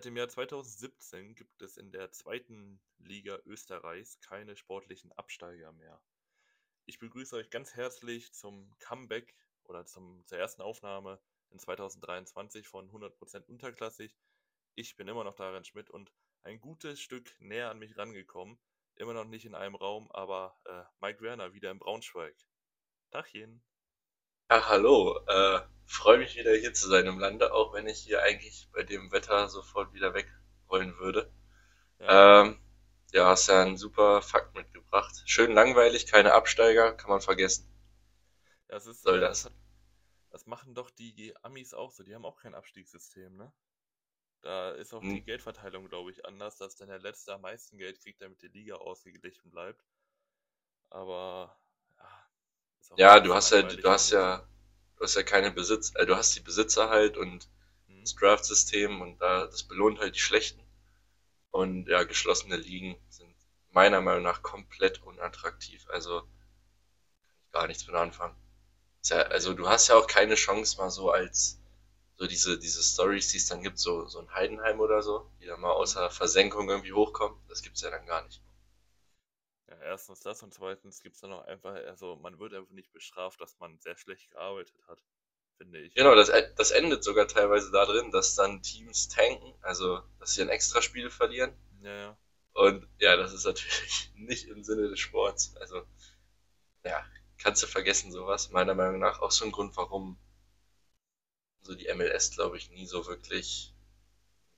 Seit dem Jahr 2017 gibt es in der zweiten Liga Österreichs keine sportlichen Absteiger mehr. Ich begrüße euch ganz herzlich zum Comeback oder zum, zur ersten Aufnahme in 2023 von 100% unterklassig. Ich bin immer noch Darren Schmidt und ein gutes Stück näher an mich rangekommen. Immer noch nicht in einem Raum, aber äh, Mike Werner wieder in Braunschweig. Dachchen. Ja, hallo. Äh, Freue mich wieder hier zu sein im Lande, auch wenn ich hier eigentlich bei dem Wetter sofort wieder weg wollen würde. Ja, ähm, ja hast ja einen super Fakt mitgebracht. Schön langweilig, keine Absteiger, kann man vergessen. Das ist, Soll das? Das, das machen doch die Amis auch so. Die haben auch kein Abstiegssystem, ne? Da ist auch hm. die Geldverteilung, glaube ich, anders, dass dann der Letzte am meisten Geld kriegt, damit die Liga ausgeglichen bleibt. Aber ja, du hast ja, du hast ja, du hast ja keine Besitz, äh, du hast die Besitzer halt und mhm. das Draft-System und da, das belohnt halt die Schlechten. Und ja, geschlossene Ligen sind meiner Meinung nach komplett unattraktiv. Also kann ich gar nichts mit anfangen. Ja, also du hast ja auch keine Chance mal so als so diese, diese Stories, die es dann gibt, so, so ein Heidenheim oder so, die dann mal außer Versenkung irgendwie hochkommen, das gibt's ja dann gar nicht. Ja, erstens das und zweitens gibt es dann auch einfach, also man wird einfach nicht bestraft, dass man sehr schlecht gearbeitet hat, finde ich. Genau, das, das endet sogar teilweise da drin, dass dann Teams tanken, also dass sie ein Extraspiel verlieren. Ja, ja. Und ja, das ist natürlich nicht im Sinne des Sports. Also, ja, kannst du vergessen, sowas. Meiner Meinung nach auch so ein Grund, warum so die MLS, glaube ich, nie so wirklich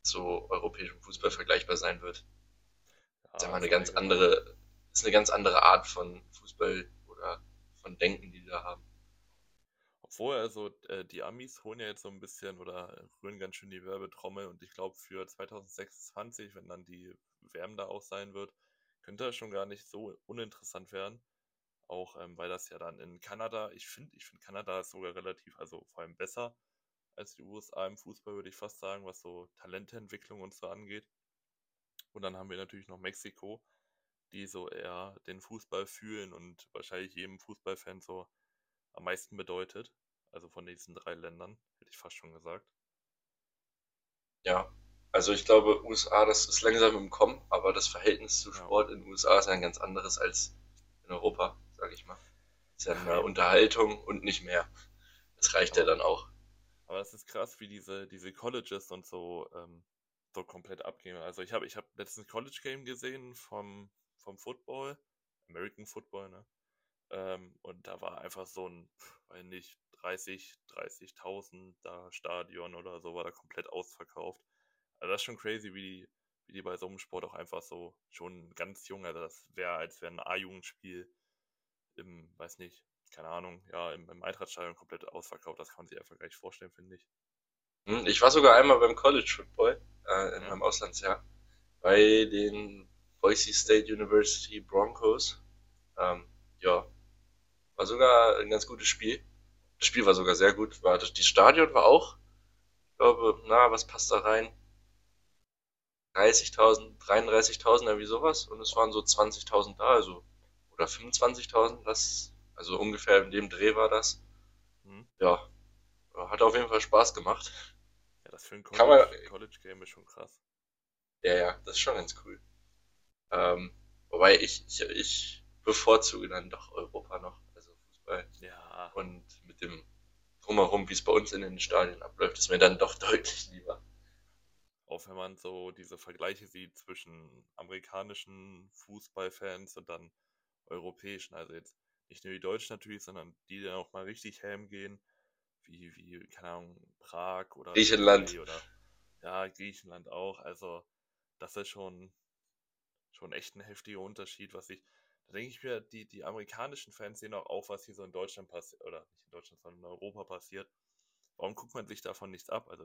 so europäischem Fußball vergleichbar sein wird. Ja, Sagen wir eine ganz andere ist eine ganz andere Art von Fußball oder von Denken, die die da haben. Obwohl, also äh, die Amis holen ja jetzt so ein bisschen oder rühren ganz schön die Werbetrommel und ich glaube für 2026, wenn dann die WM da auch sein wird, könnte das schon gar nicht so uninteressant werden. Auch ähm, weil das ja dann in Kanada, ich finde, ich finde Kanada ist sogar relativ, also vor allem besser als die USA im Fußball, würde ich fast sagen, was so Talenteentwicklung und so angeht. Und dann haben wir natürlich noch Mexiko, die so eher den Fußball fühlen und wahrscheinlich jedem Fußballfan so am meisten bedeutet. Also von diesen drei Ländern, hätte ich fast schon gesagt. Ja, also ich glaube, USA, das ist langsam im Kommen, aber das Verhältnis zu Sport ja. in den USA ist ein ganz anderes als in Europa, sage ich mal. ist ja eine Unterhaltung und nicht mehr. Das reicht aber, ja dann auch. Aber es ist krass, wie diese, diese Colleges und so, ähm, so komplett abgehen. Also ich habe ich hab letztens College Game gesehen vom vom Football, American Football, ne? Ähm, und da war einfach so ein, weiß nicht, 30, 30.000 da Stadion oder so, war da komplett ausverkauft. Also das ist schon crazy, wie die, wie die bei so einem Sport auch einfach so schon ganz jung, also das wäre, als wäre ein A-Jugendspiel im, weiß nicht, keine Ahnung, ja, im, im Eintrachtstadion komplett ausverkauft. Das kann man sich einfach gar nicht vorstellen, finde ich. Hm, ich war sogar einmal beim College Football äh, in meinem Auslandsjahr bei den Boise State University Broncos. Ähm, ja, war sogar ein ganz gutes Spiel. Das Spiel war sogar sehr gut. War das, die Stadion war auch, ich glaube, na, was passt da rein? 30.000, 33.000, irgendwie sowas. Und es waren so 20.000 da, also, oder 25.000, das, also ungefähr in dem Dreh war das. Mhm. Ja, hat auf jeden Fall Spaß gemacht. Ja, das für ein College, College Game ist schon krass. Ja, ja, das ist schon ganz cool. Ähm, wobei ich, ich, ich bevorzuge dann doch Europa noch, also Fußball. Ja. Und mit dem Drumherum, wie es bei uns in den Stadien abläuft, ist mir dann doch deutlich lieber. Auch wenn man so diese Vergleiche sieht zwischen amerikanischen Fußballfans und dann europäischen, also jetzt nicht nur die Deutschen natürlich, sondern die dann auch mal richtig helm gehen, wie, wie, keine Ahnung, Prag oder Griechenland. Oder, ja, Griechenland auch. Also, das ist schon, schon echt ein heftiger Unterschied, was ich, da denke ich mir, die, die amerikanischen Fans sehen auch auf, was hier so in Deutschland passiert, oder nicht in Deutschland, sondern in Europa passiert. Warum guckt man sich davon nichts ab? Also,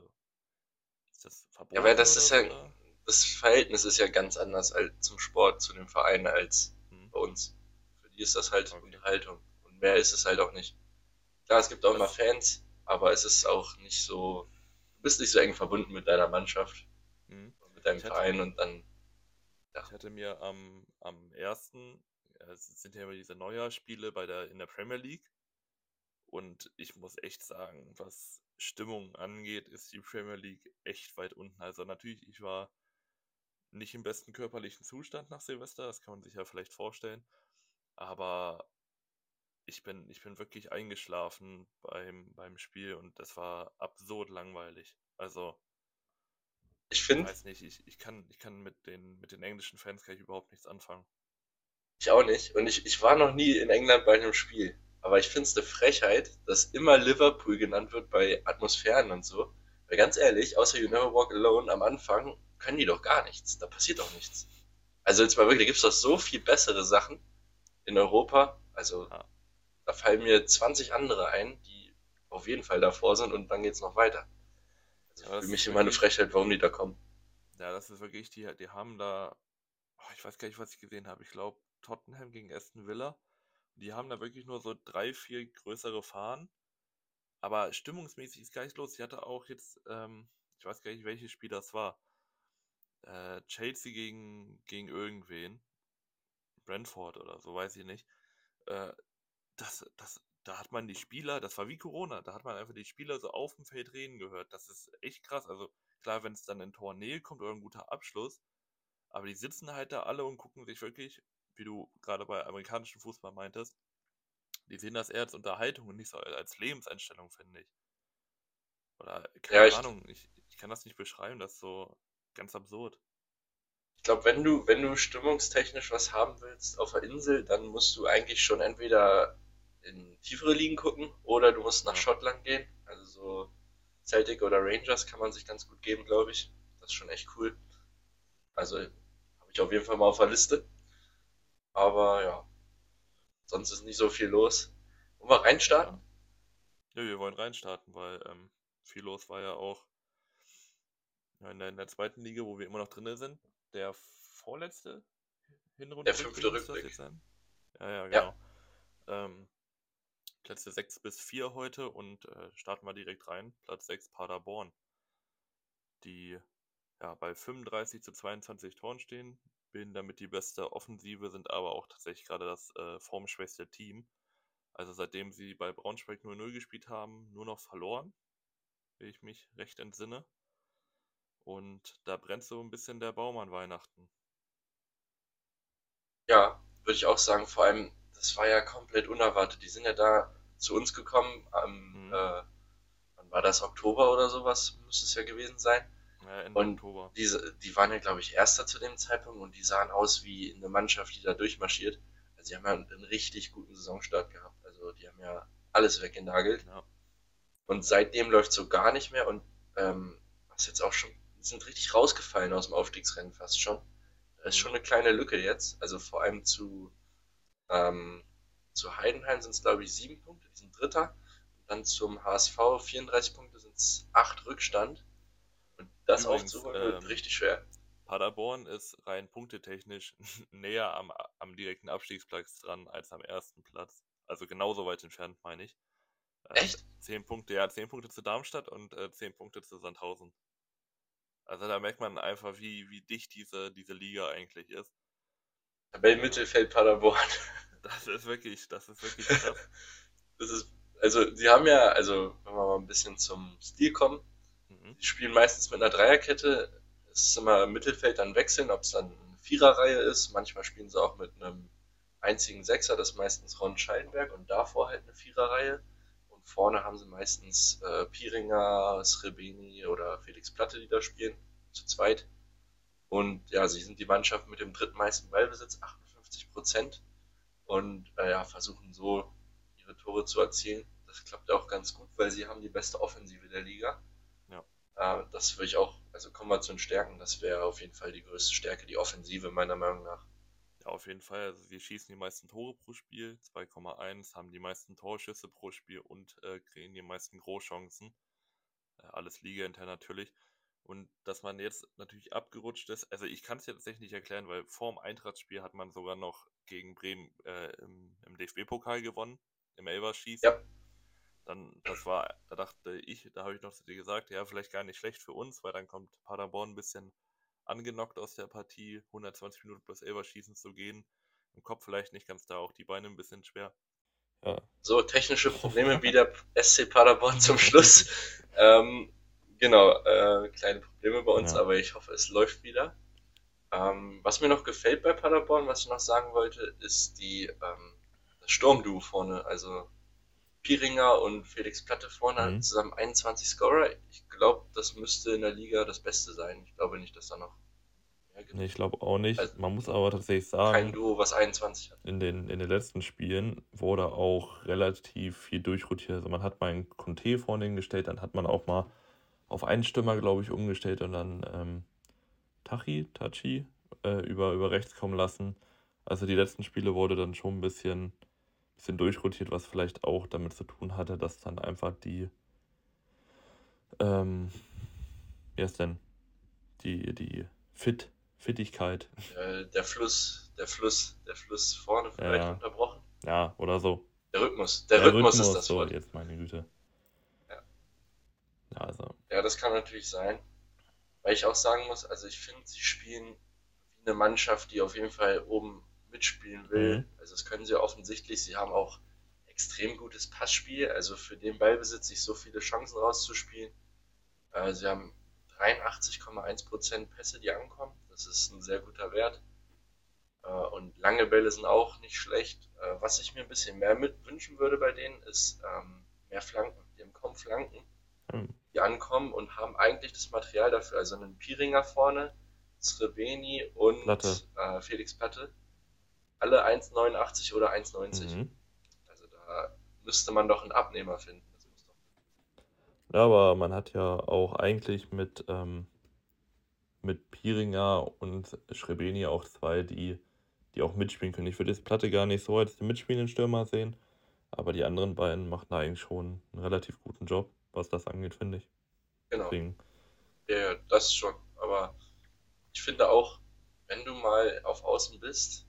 ist das verboten? Ja, weil das ist ja, oder? das Verhältnis ist ja ganz anders als zum Sport, zu den Vereinen als hm. bei uns. Für die ist das halt okay. Unterhaltung. Und mehr ist es halt auch nicht. Klar, es gibt auch immer Fans, aber es ist auch nicht so, du bist nicht so eng verbunden mit deiner Mannschaft, hm. mit deinem Verein und dann. Ich hatte mir am, am ersten, es sind ja immer diese Neujahrspiele bei der, in der Premier League. Und ich muss echt sagen, was Stimmung angeht, ist die Premier League echt weit unten. Also natürlich, ich war nicht im besten körperlichen Zustand nach Silvester, das kann man sich ja vielleicht vorstellen. Aber ich bin, ich bin wirklich eingeschlafen beim, beim Spiel und das war absurd langweilig. Also, ich finde. weiß nicht, ich, ich, kann, ich kann mit den, mit den englischen Fans kann ich überhaupt nichts anfangen. Ich auch nicht. Und ich, ich war noch nie in England bei einem Spiel. Aber ich finde es eine Frechheit, dass immer Liverpool genannt wird bei Atmosphären und so. Weil ganz ehrlich, außer You Never Walk Alone am Anfang können die doch gar nichts. Da passiert doch nichts. Also jetzt mal wirklich, da gibt es doch so viel bessere Sachen in Europa. Also ja. da fallen mir 20 andere ein, die auf jeden Fall davor sind und dann geht es noch weiter. Ja, für mich immer eine Frechheit, warum die da kommen. Ja, das ist wirklich, die, die haben da, oh, ich weiß gar nicht, was ich gesehen habe. Ich glaube, Tottenham gegen Aston Villa. Die haben da wirklich nur so drei, vier größere Fahnen. Aber stimmungsmäßig ist gar nicht los. Ich hatte auch jetzt, ähm, ich weiß gar nicht, welches Spiel das war. Äh, Chelsea gegen, gegen irgendwen. Brentford oder so, weiß ich nicht. Äh, das, das, da hat man die Spieler, das war wie Corona, da hat man einfach die Spieler so auf dem Feld reden gehört. Das ist echt krass. Also klar, wenn es dann in Tournee kommt oder ein guter Abschluss, aber die sitzen halt da alle und gucken sich wirklich wie du gerade bei amerikanischem Fußball meintest, die sehen das eher als Unterhaltung und nicht so als Lebenseinstellung, finde ich. Oder keine ja, Ahnung, ich, ich kann das nicht beschreiben, das ist so ganz absurd. Ich glaube, wenn du, wenn du stimmungstechnisch was haben willst auf der Insel, dann musst du eigentlich schon entweder in tiefere Ligen gucken oder du musst nach. Schottland gehen. Also so Celtic oder Rangers kann man sich ganz gut geben, glaube ich. Das ist schon echt cool. Also habe ich auf jeden Fall mal auf der Liste. Aber ja, sonst ist nicht so viel los. Wollen wir reinstarten? Ja, wir wollen reinstarten, weil ähm, viel los war ja auch in der, in der, zweiten Liga, wo wir immer noch drin sind. Der vorletzte Hinrunde. Der fünfte Rückblick. Ja, ja, genau. Ja. Ähm, Plätze 6 bis 4 heute und äh, starten wir direkt rein. Platz 6 Paderborn. Die ja, bei 35 zu 22 Toren stehen, bilden damit die beste Offensive, sind aber auch tatsächlich gerade das äh, formschwächste Team. Also seitdem sie bei Braunschweig 0-0 gespielt haben, nur noch verloren, wenn ich mich recht entsinne. Und da brennt so ein bisschen der Baum an Weihnachten. Ja, würde ich auch sagen. Vor allem, das war ja komplett unerwartet. Die sind ja da zu uns gekommen am, mhm. äh, wann war das, Oktober oder sowas, müsste es ja gewesen sein. Ja, Ende und Oktober. Diese, die waren ja, glaube ich, Erster zu dem Zeitpunkt und die sahen aus wie eine Mannschaft, die da durchmarschiert. Also, die haben ja einen richtig guten Saisonstart gehabt. Also, die haben ja alles weggenagelt. Ja. Und seitdem läuft so gar nicht mehr und ähm, was jetzt auch schon, die sind richtig rausgefallen aus dem Aufstiegsrennen fast schon. Da ist schon eine kleine Lücke jetzt. Also vor allem zu, ähm, zu Heidenheim sind es, glaube ich, sieben Punkte, die sind Dritter. Und dann zum HSV 34 Punkte sind es acht Rückstand. Das Übrigens, aufzuholen wird ähm, richtig schwer. Paderborn ist rein punktetechnisch näher am, am direkten Abstiegsplatz dran als am ersten Platz. Also genauso weit entfernt, meine ich. Äh, Echt? Zehn Punkte, ja, zehn Punkte zu Darmstadt und äh, zehn Punkte zu Sandhausen. Also da merkt man einfach, wie, wie dicht diese, diese Liga eigentlich ist. Tabellenmittelfeld Paderborn. Das ist wirklich, das ist wirklich krass. das ist, also sie haben ja, also wenn wir mal ein bisschen zum Stil kommen, Mhm. Spielen meistens mit einer Dreierkette. Es ist immer im Mittelfeld dann wechseln, ob es dann eine Viererreihe ist. Manchmal spielen sie auch mit einem einzigen Sechser, das ist meistens Ron Scheinberg und davor halt eine Viererreihe. Und vorne haben sie meistens äh, Piringer, Srebeni oder Felix Platte, die da spielen, zu zweit. Und ja, sie sind die Mannschaft mit dem drittmeisten Ballbesitz, 58 Prozent. Und äh, ja, versuchen so ihre Tore zu erzielen. Das klappt auch ganz gut, weil sie haben die beste Offensive der Liga. Äh, das würde ich auch, also kommen wir zu den Stärken, das wäre auf jeden Fall die größte Stärke, die Offensive meiner Meinung nach. Ja, auf jeden Fall. Also wir schießen die meisten Tore pro Spiel, 2,1, haben die meisten Torschüsse pro Spiel und äh, kriegen die meisten Großchancen. Äh, alles Liga intern natürlich. Und dass man jetzt natürlich abgerutscht ist, also ich kann es ja tatsächlich nicht erklären, weil vor dem Eintrachtspiel hat man sogar noch gegen Bremen äh, im, im DFB-Pokal gewonnen, im Elverschießen. Ja. Dann, das war, da dachte ich, da habe ich noch zu dir gesagt, ja, vielleicht gar nicht schlecht für uns, weil dann kommt Paderborn ein bisschen angenockt aus der Partie, 120 Minuten plus Elfer schießen zu gehen. Im Kopf vielleicht nicht ganz da, auch die Beine ein bisschen schwer. Ja. So, technische Probleme wie der SC Paderborn zum Schluss. ähm, genau, äh, kleine Probleme bei uns, ja. aber ich hoffe, es läuft wieder. Ähm, was mir noch gefällt bei Paderborn, was ich noch sagen wollte, ist die ähm, das Sturmduo vorne. Also Piringer und Felix Platte vorne mhm. zusammen 21 Scorer. Ich glaube, das müsste in der Liga das Beste sein. Ich glaube nicht, dass da noch Nee, ich glaube auch nicht. Also, Man muss aber tatsächlich sagen, kein Duo, was 21 hat. In den, in den letzten Spielen wurde auch relativ viel durchrotiert. Also man hat mal einen Conte vorne hingestellt, dann hat man auch mal auf einen Stürmer, glaube ich, umgestellt und dann ähm, Tachi, Tachi äh, über, über rechts kommen lassen. Also die letzten Spiele wurde dann schon ein bisschen, bisschen durchrotiert, was vielleicht auch damit zu tun hatte, dass dann einfach die, ähm, wie heißt denn, die, die Fit Fittigkeit. Äh, der Fluss, der Fluss, der Fluss vorne vielleicht ja. unterbrochen. Ja, oder so. Der Rhythmus, der, der Rhythmus, Rhythmus, ist das so, Wort. jetzt meine Güte. Ja. Ja, also. Ja, das kann natürlich sein. Weil ich auch sagen muss, also ich finde, sie spielen wie eine Mannschaft, die auf jeden Fall oben mitspielen will. Mhm. Also das können sie offensichtlich. Sie haben auch extrem gutes Passspiel. Also für den Ballbesitz sich so viele Chancen rauszuspielen. Äh, sie haben 83,1% Pässe, die ankommen. Das ist ein sehr guter Wert. Äh, und lange Bälle sind auch nicht schlecht. Äh, was ich mir ein bisschen mehr wünschen würde bei denen, ist ähm, mehr Flanken. Die haben kaum Flanken. Die ankommen und haben eigentlich das Material dafür. Also einen Piringer vorne, Srebeni und Platte. Äh, Felix Platte. Alle 1,89 oder 1,90. Mhm. Also da müsste man doch einen Abnehmer finden. Ja, aber man hat ja auch eigentlich mit ähm, mit Piringer und Schrebeni auch zwei, die, die auch mitspielen können. Ich würde jetzt Platte gar nicht so als den mitspielenden Stürmer sehen, aber die anderen beiden machen da eigentlich schon einen relativ guten Job, was das angeht, finde ich. Genau. Deswegen. Ja, das schon. Aber ich finde auch, wenn du mal auf Außen bist,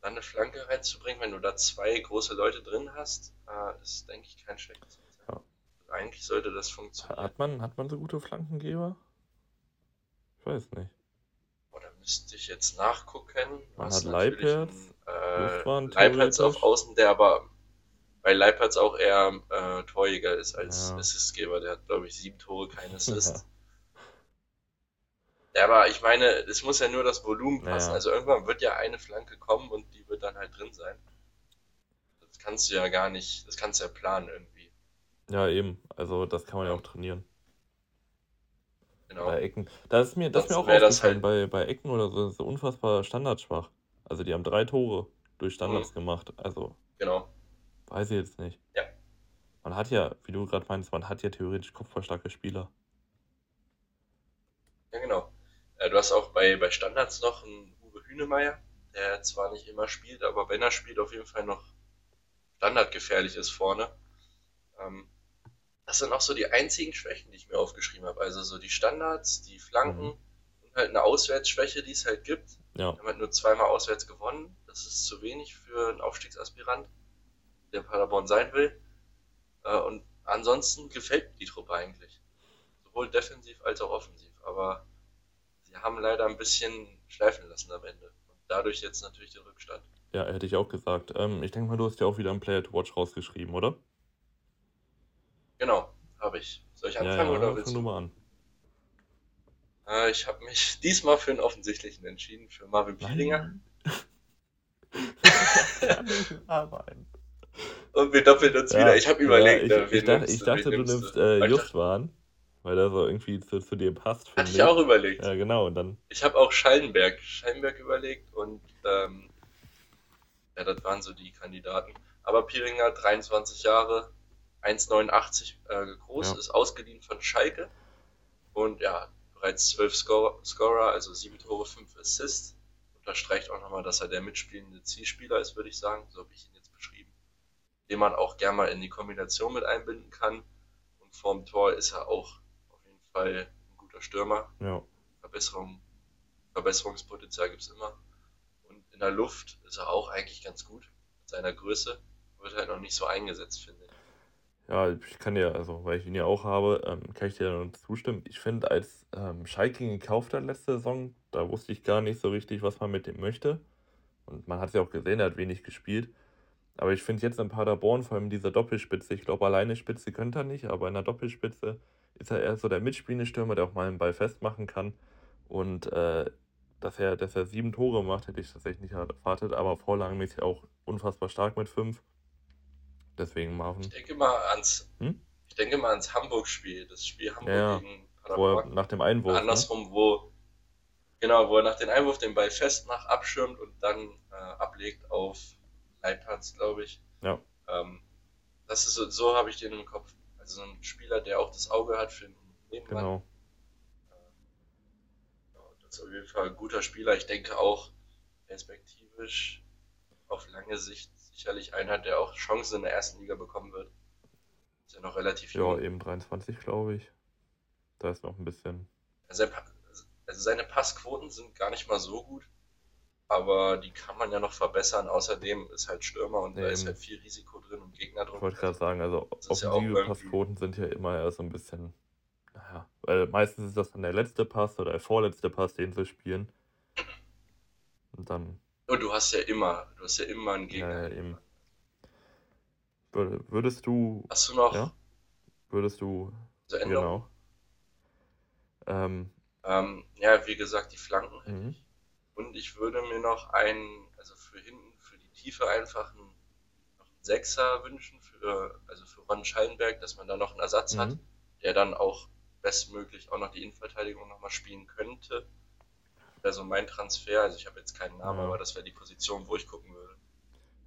dann eine Flanke reinzubringen, wenn du da zwei große Leute drin hast, äh, ist, denke ich, kein schlechtes. Ja. Eigentlich sollte das funktionieren. Hat man, hat man so gute Flankengeber? Ich weiß nicht. Oder müsste ich jetzt nachgucken? Man hat Leipertz, äh, Leipertz auf Außen, der aber bei Leipertz auch eher äh, Torjäger ist als ja. Assistgeber. Der hat, glaube ich, sieben Tore, kein Assist. ja. aber ich meine, es muss ja nur das Volumen passen. Ja. Also irgendwann wird ja eine Flanke kommen und die wird dann halt drin sein. Das kannst du ja gar nicht, das kannst du ja planen irgendwie. Ja, eben. Also das kann man ja auch trainieren. Genau. Bei Ecken. Das ist mir, das ist mir auch aufgefallen, halt bei, bei Ecken oder so, so unfassbar standardschwach. Also die haben drei Tore durch Standards mhm. gemacht. Also. Genau. Weiß ich jetzt nicht. Ja. Man hat ja, wie du gerade meinst, man hat ja theoretisch kopfballstarke Spieler. Ja, genau. Äh, du hast auch bei, bei Standards noch einen Uwe Hünemeyer, der zwar nicht immer spielt, aber wenn er spielt, auf jeden Fall noch standardgefährlich ist vorne. Ähm, das sind auch so die einzigen Schwächen, die ich mir aufgeschrieben habe. Also so die Standards, die Flanken mhm. und halt eine Auswärtsschwäche, die es halt gibt. Ja. Wir haben halt nur zweimal auswärts gewonnen. Das ist zu wenig für einen Aufstiegsaspirant, der Paderborn sein will. Äh, und ansonsten gefällt mir die Truppe eigentlich. Sowohl defensiv als auch offensiv. Aber sie haben leider ein bisschen schleifen lassen am Ende. Und dadurch jetzt natürlich den Rückstand. Ja, hätte ich auch gesagt. Ähm, ich denke mal, du hast ja auch wieder ein Player to Watch rausgeschrieben, oder? Genau, habe ich. Soll ich anfangen ja, ja, oder willst du? mal an. Äh, ich habe mich diesmal für einen offensichtlichen entschieden, für Marvin Pielinger. Und wir doppeln uns ja, wieder. Ich habe überlegt, ja, ich, ich, dachte, ich dachte du nimmst äh, Justwan, weil der so irgendwie zu, zu dir passt. Hatte ich, ich auch überlegt. Ja, genau. Und dann... Ich habe auch Schallenberg, Schallenberg überlegt und ähm, ja, das waren so die Kandidaten. Aber Pieringer, 23 Jahre, 1,89 äh, groß, ja. ist ausgeliehen von Schalke und ja, bereits 12 Scorer, Scorer, also 7 Tore, 5 Assists. Unterstreicht auch nochmal, dass er der mitspielende Zielspieler ist, würde ich sagen, so habe ich ihn jetzt. Den man auch gerne mal in die Kombination mit einbinden kann. Und vorm Tor ist er auch auf jeden Fall ein guter Stürmer. Ja. Verbesserung, Verbesserungspotenzial gibt es immer. Und in der Luft ist er auch eigentlich ganz gut mit seiner Größe. Wird halt noch nicht so eingesetzt, finde ich. Ja, ich kann dir, also weil ich ihn ja auch habe, ähm, kann ich dir nur zustimmen. Ich finde, als ähm, Schalke ihn gekauft hat letzte Saison, da wusste ich gar nicht so richtig, was man mit dem möchte. Und man hat es ja auch gesehen, er hat wenig gespielt. Aber ich finde jetzt in Paderborn, vor allem dieser Doppelspitze, ich glaube, alleine Spitze könnte er nicht, aber in der Doppelspitze ist er eher so der mitspielende Stürmer, der auch mal einen Ball festmachen kann. Und äh, dass, er, dass er sieben Tore macht, hätte ich tatsächlich nicht erwartet, aber vorlagenmäßig auch unfassbar stark mit fünf. Deswegen Marvin. Ich denke mal ans, hm? ich denke mal ans Hamburg-Spiel, das Spiel Hamburg ja, gegen Paderborn. nach dem Einwurf. Ne? Andersrum, ne? wo genau, wo er nach dem Einwurf den Ball festmacht, abschirmt und dann äh, ablegt auf Leitplatz, glaube ich. Ja. Ähm, das ist so, so habe ich den im Kopf. Also so ein Spieler, der auch das Auge hat für den Nebenmann. Genau. Äh, das ist auf jeden Fall ein guter Spieler. Ich denke auch perspektivisch auf lange Sicht sicherlich einer, der auch Chancen in der ersten Liga bekommen wird. Ist ja noch relativ jung. Ja, eben 23, glaube ich. Da ist noch ein bisschen. Also, also seine Passquoten sind gar nicht mal so gut aber die kann man ja noch verbessern. Außerdem ist halt Stürmer und nee, da ist halt viel Risiko drin und Gegner drin. Ich wollte gerade sagen, also offensive ja Passquoten sind ja immer eher so ein bisschen, naja, weil meistens ist das dann der letzte Pass oder der vorletzte Pass, den sie spielen. Und dann. Und du hast ja immer, du hast ja immer einen Gegner. Ja, ja eben. Würdest du. Hast du noch? Ja? Würdest du. Genau. Ähm, ähm, ja, wie gesagt, die Flanken. Mhm. Und ich würde mir noch einen, also für hinten, für die Tiefe einfach einen, noch einen Sechser wünschen, für, also für Ron Schallenberg, dass man da noch einen Ersatz mhm. hat, der dann auch bestmöglich auch noch die Innenverteidigung nochmal spielen könnte. Wäre so mein Transfer. Also ich habe jetzt keinen Namen, ja. aber das wäre die Position, wo ich gucken würde.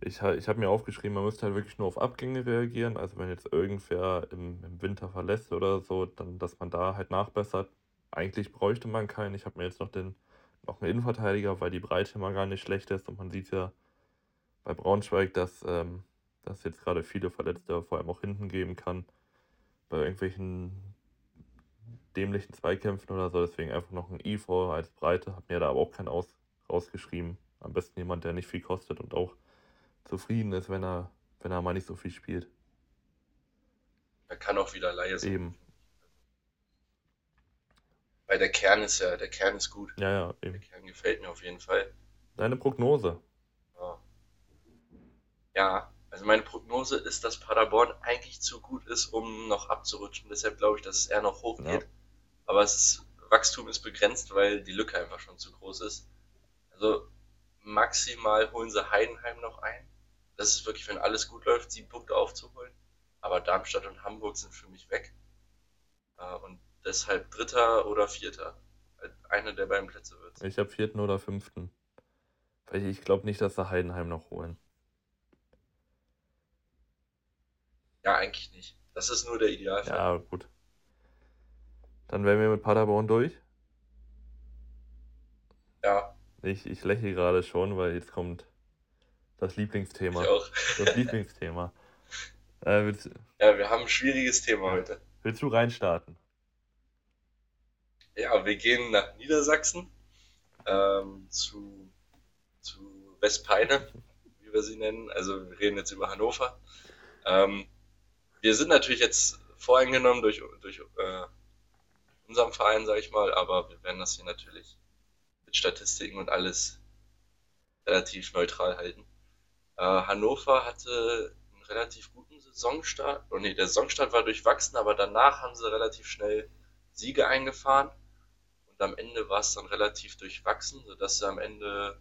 Ich, ich habe mir aufgeschrieben, man müsste halt wirklich nur auf Abgänge reagieren. Also wenn jetzt irgendwer im, im Winter verlässt oder so, dann dass man da halt nachbessert. Eigentlich bräuchte man keinen. Ich habe mir jetzt noch den noch einen Innenverteidiger, weil die Breite immer gar nicht schlecht ist. Und man sieht ja bei Braunschweig, dass ähm, dass jetzt gerade viele Verletzte vor allem auch hinten geben kann. Bei irgendwelchen dämlichen Zweikämpfen oder so. Deswegen einfach noch ein I vor als Breite. Hab mir da aber auch keinen aus, rausgeschrieben. Am besten jemand, der nicht viel kostet und auch zufrieden ist, wenn er, wenn er mal nicht so viel spielt. Er kann auch wieder Laie sein. Eben. Weil der Kern ist ja, der Kern ist gut. Ja, ja, eben. Der Kern gefällt mir auf jeden Fall. Deine Prognose? Ja. ja, also meine Prognose ist, dass Paderborn eigentlich zu gut ist, um noch abzurutschen. Deshalb glaube ich, dass es eher noch hochgeht. Ja. Aber es ist, Wachstum ist begrenzt, weil die Lücke einfach schon zu groß ist. Also maximal holen sie Heidenheim noch ein. Das ist wirklich, wenn alles gut läuft, sieben Punkte aufzuholen. Aber Darmstadt und Hamburg sind für mich weg. Äh, und Deshalb Dritter oder Vierter. Einer der beiden Plätze wird. Ich habe Vierten oder Fünften. Weil ich glaube nicht, dass sie Heidenheim noch holen. Ja, eigentlich nicht. Das ist nur der Idealfall. Ja, gut. Dann wären wir mit Paderborn durch. Ja. Ich, ich lächle gerade schon, weil jetzt kommt das Lieblingsthema. Ich auch. Das Lieblingsthema. Äh, ja, wir haben ein schwieriges Thema heute. Willst du reinstarten? Ja, wir gehen nach Niedersachsen ähm, zu, zu Westpeine, wie wir sie nennen. Also wir reden jetzt über Hannover. Ähm, wir sind natürlich jetzt voreingenommen durch, durch äh, unserem Verein, sage ich mal, aber wir werden das hier natürlich mit Statistiken und alles relativ neutral halten. Äh, Hannover hatte einen relativ guten Saisonstart. Oh nee, der Saisonstart war durchwachsen, aber danach haben sie relativ schnell Siege eingefahren. Und am Ende war es dann relativ durchwachsen, sodass sie am Ende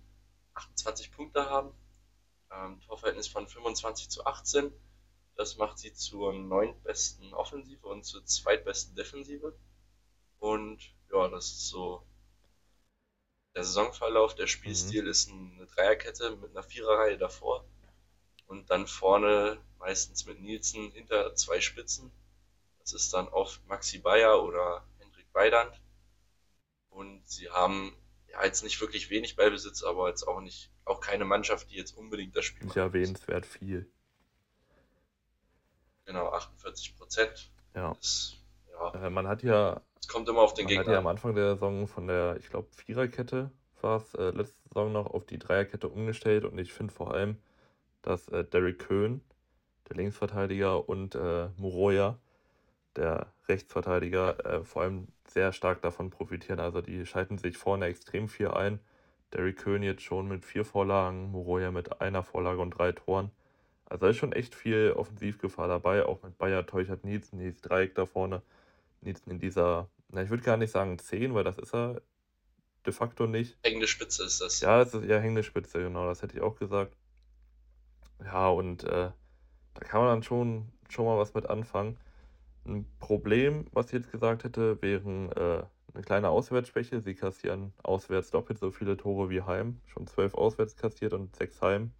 28 Punkte haben. Ähm, Torverhältnis von 25 zu 18. Das macht sie zur neuntbesten Offensive und zur zweitbesten Defensive. Und ja, das ist so der Saisonverlauf. Der Spielstil mhm. ist eine Dreierkette mit einer Viererreihe davor. Und dann vorne meistens mit Nielsen hinter zwei Spitzen. Das ist dann oft Maxi Bayer oder Hendrik Weidand. Und sie haben ja jetzt nicht wirklich wenig Ballbesitz, aber jetzt auch nicht, auch keine Mannschaft, die jetzt unbedingt das Spiel macht. Nicht erwähnenswert viel. Genau, 48 Prozent. Ja. Das, ja. Äh, man hat ja. Es kommt immer auf den man Gegner. Man hat ja am Anfang der Saison von der, ich glaube, Viererkette war es, äh, letzte Saison noch auf die Dreierkette umgestellt und ich finde vor allem, dass äh, Derek Köhn, der Linksverteidiger, und äh, Moroja, der Rechtsverteidiger, äh, vor allem sehr stark davon profitieren. Also die schalten sich vorne extrem viel ein. Derry Köhn jetzt schon mit vier Vorlagen, Moroja mit einer Vorlage und drei Toren. Also da ist schon echt viel Offensivgefahr dabei, auch mit Bayer, Teuchert, Nielsen, dieses Dreieck da vorne. Nielsen in dieser, na ich würde gar nicht sagen 10, weil das ist er de facto nicht. Hängende Spitze ist das. Ja, es ist eher hängende Spitze, genau, das hätte ich auch gesagt. Ja, und äh, da kann man dann schon, schon mal was mit anfangen. Ein Problem, was ich jetzt gesagt hätte, wären äh, eine kleine Auswärtsschwäche. Sie kassieren auswärts doppelt so viele Tore wie heim. Schon zwölf auswärts kassiert und sechs heim.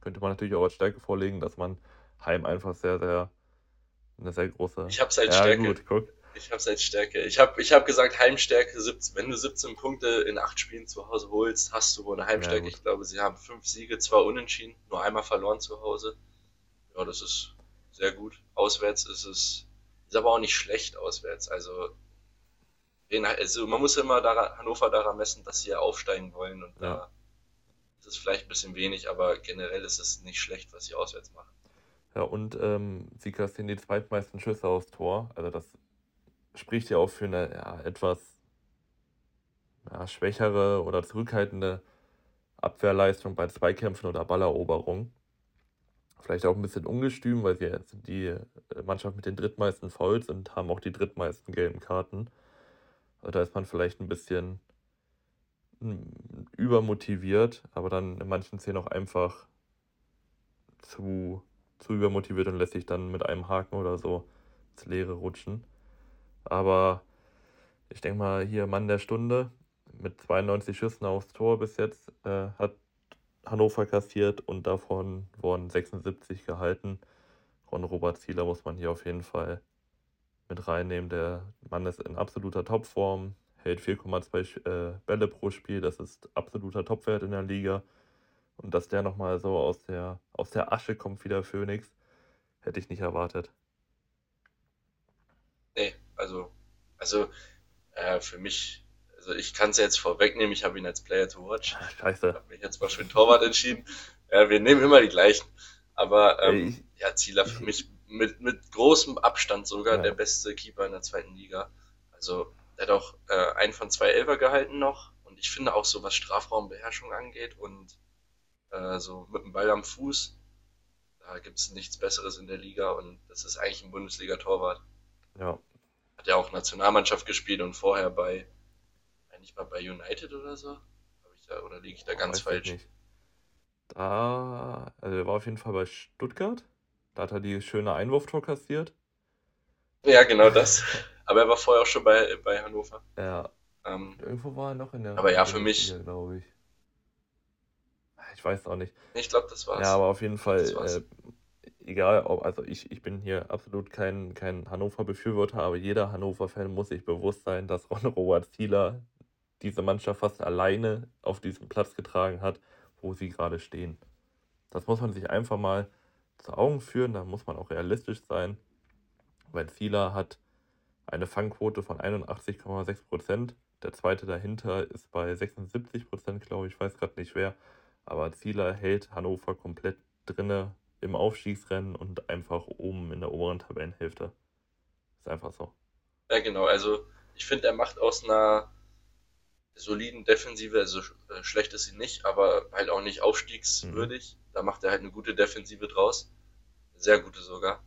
Könnte man natürlich auch als Stärke vorlegen, dass man heim einfach sehr, sehr eine sehr große. Ich hab's als ja, Stärke. Gut, guck. Ich hab's als Stärke. Ich habe ich hab gesagt, Heimstärke 17. Wenn du 17 Punkte in acht Spielen zu Hause holst, hast du wohl eine Heimstärke. Ja, ich glaube, sie haben fünf Siege, zwei Unentschieden, nur einmal verloren zu Hause. Ja, das ist sehr gut. Auswärts ist es, ist aber auch nicht schlecht auswärts. Also, also man muss immer daran, Hannover daran messen, dass sie ja aufsteigen wollen und ja. da ist es vielleicht ein bisschen wenig, aber generell ist es nicht schlecht, was sie auswärts machen. Ja, und ähm, sie kassieren die zweitmeisten Schüsse aufs Tor. Also das spricht ja auch für eine ja, etwas ja, schwächere oder zurückhaltende Abwehrleistung bei Zweikämpfen oder Balleroberung. Vielleicht auch ein bisschen ungestüm, weil sie jetzt die äh, Mannschaft mit den drittmeisten Fouls und haben auch die drittmeisten gelben Karten. Also da ist man vielleicht ein bisschen hm, übermotiviert, aber dann in manchen Szenen auch einfach zu, zu übermotiviert und lässt sich dann mit einem Haken oder so ins Leere rutschen. Aber ich denke mal, hier Mann der Stunde mit 92 Schüssen aufs Tor bis jetzt äh, hat Hannover kassiert und davon wurden 76 gehalten. Ron Robert Zieler muss man hier auf jeden Fall mit reinnehmen. Der Mann ist in absoluter Topform, hält 4,2 äh, Bälle pro Spiel. Das ist absoluter Topwert in der Liga. Und dass der nochmal so aus der, aus der Asche kommt wie der Phoenix, hätte ich nicht erwartet. Nee, also, also äh, für mich, also ich kann es jetzt vorwegnehmen, ich habe ihn als Player to watch. Ah, scheiße. Ich habe mich jetzt mal für den Torwart entschieden. Ja, wir nehmen immer die gleichen. Aber ähm, ich, ja, Zieler für mich mit, mit großem Abstand sogar ja. der beste Keeper in der zweiten Liga. Also der hat auch äh, einen von zwei Elfer gehalten noch. Und ich finde auch so, was Strafraumbeherrschung angeht und äh, so mit dem Ball am Fuß, da gibt es nichts Besseres in der Liga und das ist eigentlich ein Bundesliga-Torwart. Ja. Hat ja auch Nationalmannschaft gespielt und vorher bei, eigentlich mal bei United oder so. Ich da, oder liege ich da oh, ganz falsch? Nicht. Da, also er war auf jeden Fall bei Stuttgart. Da hat er die schöne Einwurftor kassiert. Ja, genau das. Aber er war vorher auch schon bei, bei Hannover. Ja. Ähm, Irgendwo war er noch in der. Aber ja, für mich. glaube ich. Ich weiß auch nicht. Ich glaube, das war's. Ja, aber auf jeden Fall, äh, egal, ob, also ich, ich bin hier absolut kein, kein Hannover-Befürworter, aber jeder Hannover-Fan muss sich bewusst sein, dass Ron Robert Zieler diese Mannschaft fast alleine auf diesem Platz getragen hat, wo sie gerade stehen. Das muss man sich einfach mal zu Augen führen, da muss man auch realistisch sein, weil Zieler hat eine Fangquote von 81,6%. Der zweite dahinter ist bei 76%, glaube ich, ich weiß gerade nicht wer. Aber Zieler hält Hannover komplett drinne im Aufstiegsrennen und einfach oben in der oberen Tabellenhälfte. Ist einfach so. Ja, genau. Also ich finde, er macht aus einer soliden Defensive, also äh, schlecht ist sie nicht, aber halt auch nicht aufstiegswürdig. Mhm. Da macht er halt eine gute Defensive draus. Sehr gute sogar.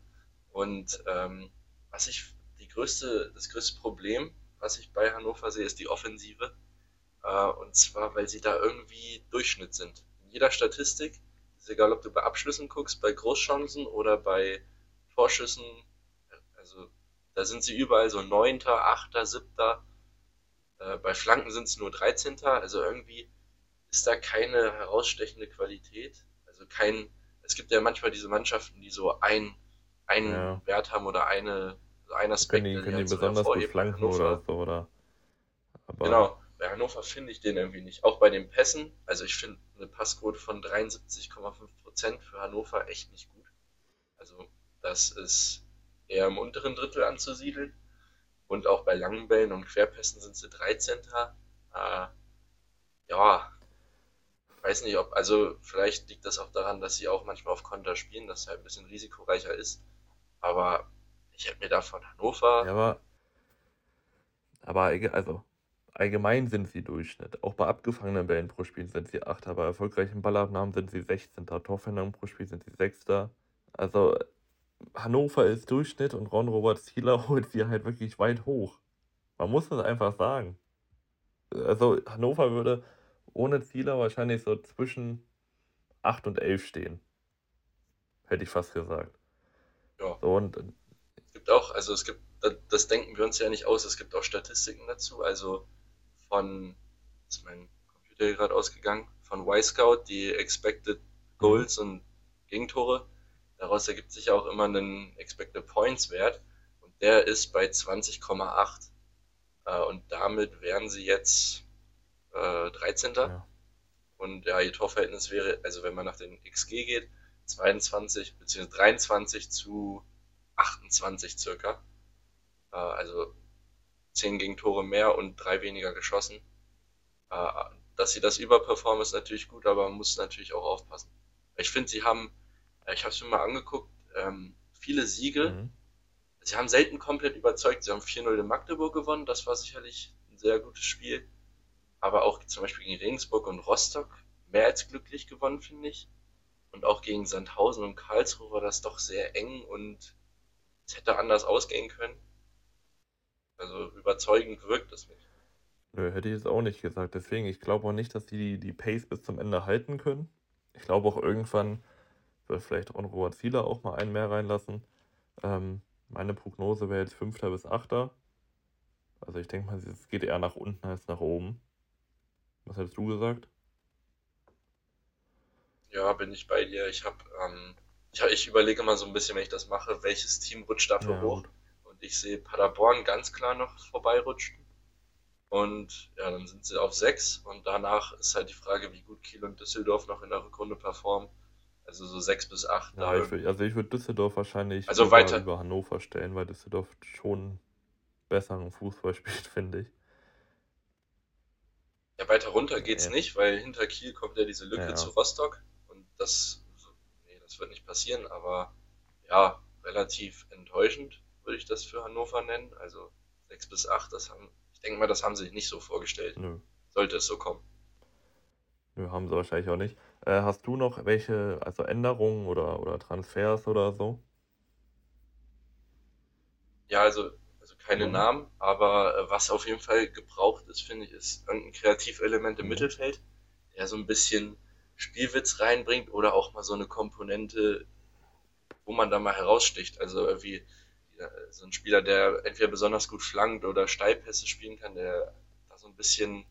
Und ähm, was ich, die größte, das größte Problem, was ich bei Hannover sehe, ist die Offensive. Äh, und zwar, weil sie da irgendwie Durchschnitt sind. In jeder Statistik ist egal, ob du bei Abschlüssen guckst, bei Großchancen oder bei Vorschüssen. Also da sind sie überall so Neunter, Achter, Siebter. Äh, bei Flanken sind es nur 13. Also irgendwie ist da keine herausstechende Qualität. Also kein. Es gibt ja manchmal diese Mannschaften, die so ein, einen ja. Wert haben oder eine, so ein Aspekt. Können die, können die besonders gut flanken oder so, oder? Aber genau. Bei Hannover finde ich den irgendwie nicht. Auch bei den Pässen. Also ich finde eine Passquote von 73,5% für Hannover echt nicht gut. Also das ist eher im unteren Drittel anzusiedeln. Und auch bei langen Bällen und Querpässen sind sie 13. Äh, ja, weiß nicht, ob, also vielleicht liegt das auch daran, dass sie auch manchmal auf Konter spielen, dass es halt ein bisschen risikoreicher ist. Aber ich hätte mir da von Hannover. Ja, aber, aber also Allgemein sind sie Durchschnitt. Auch bei abgefangenen Bällen pro Spiel sind sie Achter. Bei erfolgreichen Ballabnahmen sind sie 16. Torverhinderung pro Spiel sind sie 6. Also Hannover ist Durchschnitt und Ron Robert Zieler holt sie halt wirklich weit hoch. Man muss das einfach sagen. Also Hannover würde ohne Zieler wahrscheinlich so zwischen 8 und 11 stehen. Hätte ich fast gesagt. Ja. So, und, es gibt auch, also es gibt, das denken wir uns ja nicht aus, es gibt auch Statistiken dazu. Also von, ist mein Computer hier gerade ausgegangen, von Y-Scout, die Expected Goals und Gegentore. Daraus ergibt sich auch immer ein Expected Points Wert und der ist bei 20,8. Äh, und damit wären sie jetzt äh, 13. Ja. Und ja, ihr Torverhältnis wäre, also wenn man nach den XG geht, 22 bzw. 23 zu 28 circa. Äh, also 10 Gegentore mehr und 3 weniger geschossen. Äh, dass sie das überperformen, ist natürlich gut, aber man muss natürlich auch aufpassen. Ich finde, sie haben, ich habe es mir mal angeguckt, ähm, viele Siege. Mhm. Sie haben selten komplett überzeugt. Sie haben 4-0 in Magdeburg gewonnen, das war sicherlich ein sehr gutes Spiel. Aber auch zum Beispiel gegen Regensburg und Rostock mehr als glücklich gewonnen, finde ich. Und auch gegen Sandhausen und Karlsruhe war das doch sehr eng und es hätte anders ausgehen können. Also überzeugend wirkt es nicht. Nö, hätte ich jetzt auch nicht gesagt. Deswegen, ich glaube auch nicht, dass die die Pace bis zum Ende halten können. Ich glaube auch irgendwann wird vielleicht Onroa Zieler auch mal einen mehr reinlassen. Ähm, meine Prognose wäre jetzt Fünfter bis Achter. Also ich denke mal, es geht eher nach unten als nach oben. Was hättest du gesagt? Ja, bin ich bei dir. Ich habe, ähm, ich, ich überlege mal so ein bisschen, wenn ich das mache, welches Team rutscht dafür ja, hoch. Gut. Und ich sehe Paderborn ganz klar noch vorbeirutschen. Und ja, dann sind sie auf sechs und danach ist halt die Frage, wie gut Kiel und Düsseldorf noch in der Rückrunde performen. Also so sechs bis acht. Ja, ich würd, also ich würde Düsseldorf wahrscheinlich also weiter. über Hannover stellen, weil Düsseldorf schon besseren Fußball spielt, finde ich. Ja, weiter runter geht's ja. nicht, weil hinter Kiel kommt ja diese Lücke ja. zu Rostock und das, nee, das wird nicht passieren, aber ja, relativ enttäuschend würde ich das für Hannover nennen. Also sechs bis acht, das haben denke mal, das haben sie sich nicht so vorgestellt. Nö. Sollte es so kommen. Nö, haben sie wahrscheinlich auch nicht. Äh, hast du noch welche, also Änderungen oder, oder Transfers oder so? Ja, also, also keine mhm. Namen, aber äh, was auf jeden Fall gebraucht ist, finde ich, ist irgendein Kreativelement im mhm. Mittelfeld, der so ein bisschen Spielwitz reinbringt oder auch mal so eine Komponente, wo man da mal heraussticht. Also irgendwie so ein Spieler, der entweder besonders gut flankt oder Steilpässe spielen kann, der da so ein bisschen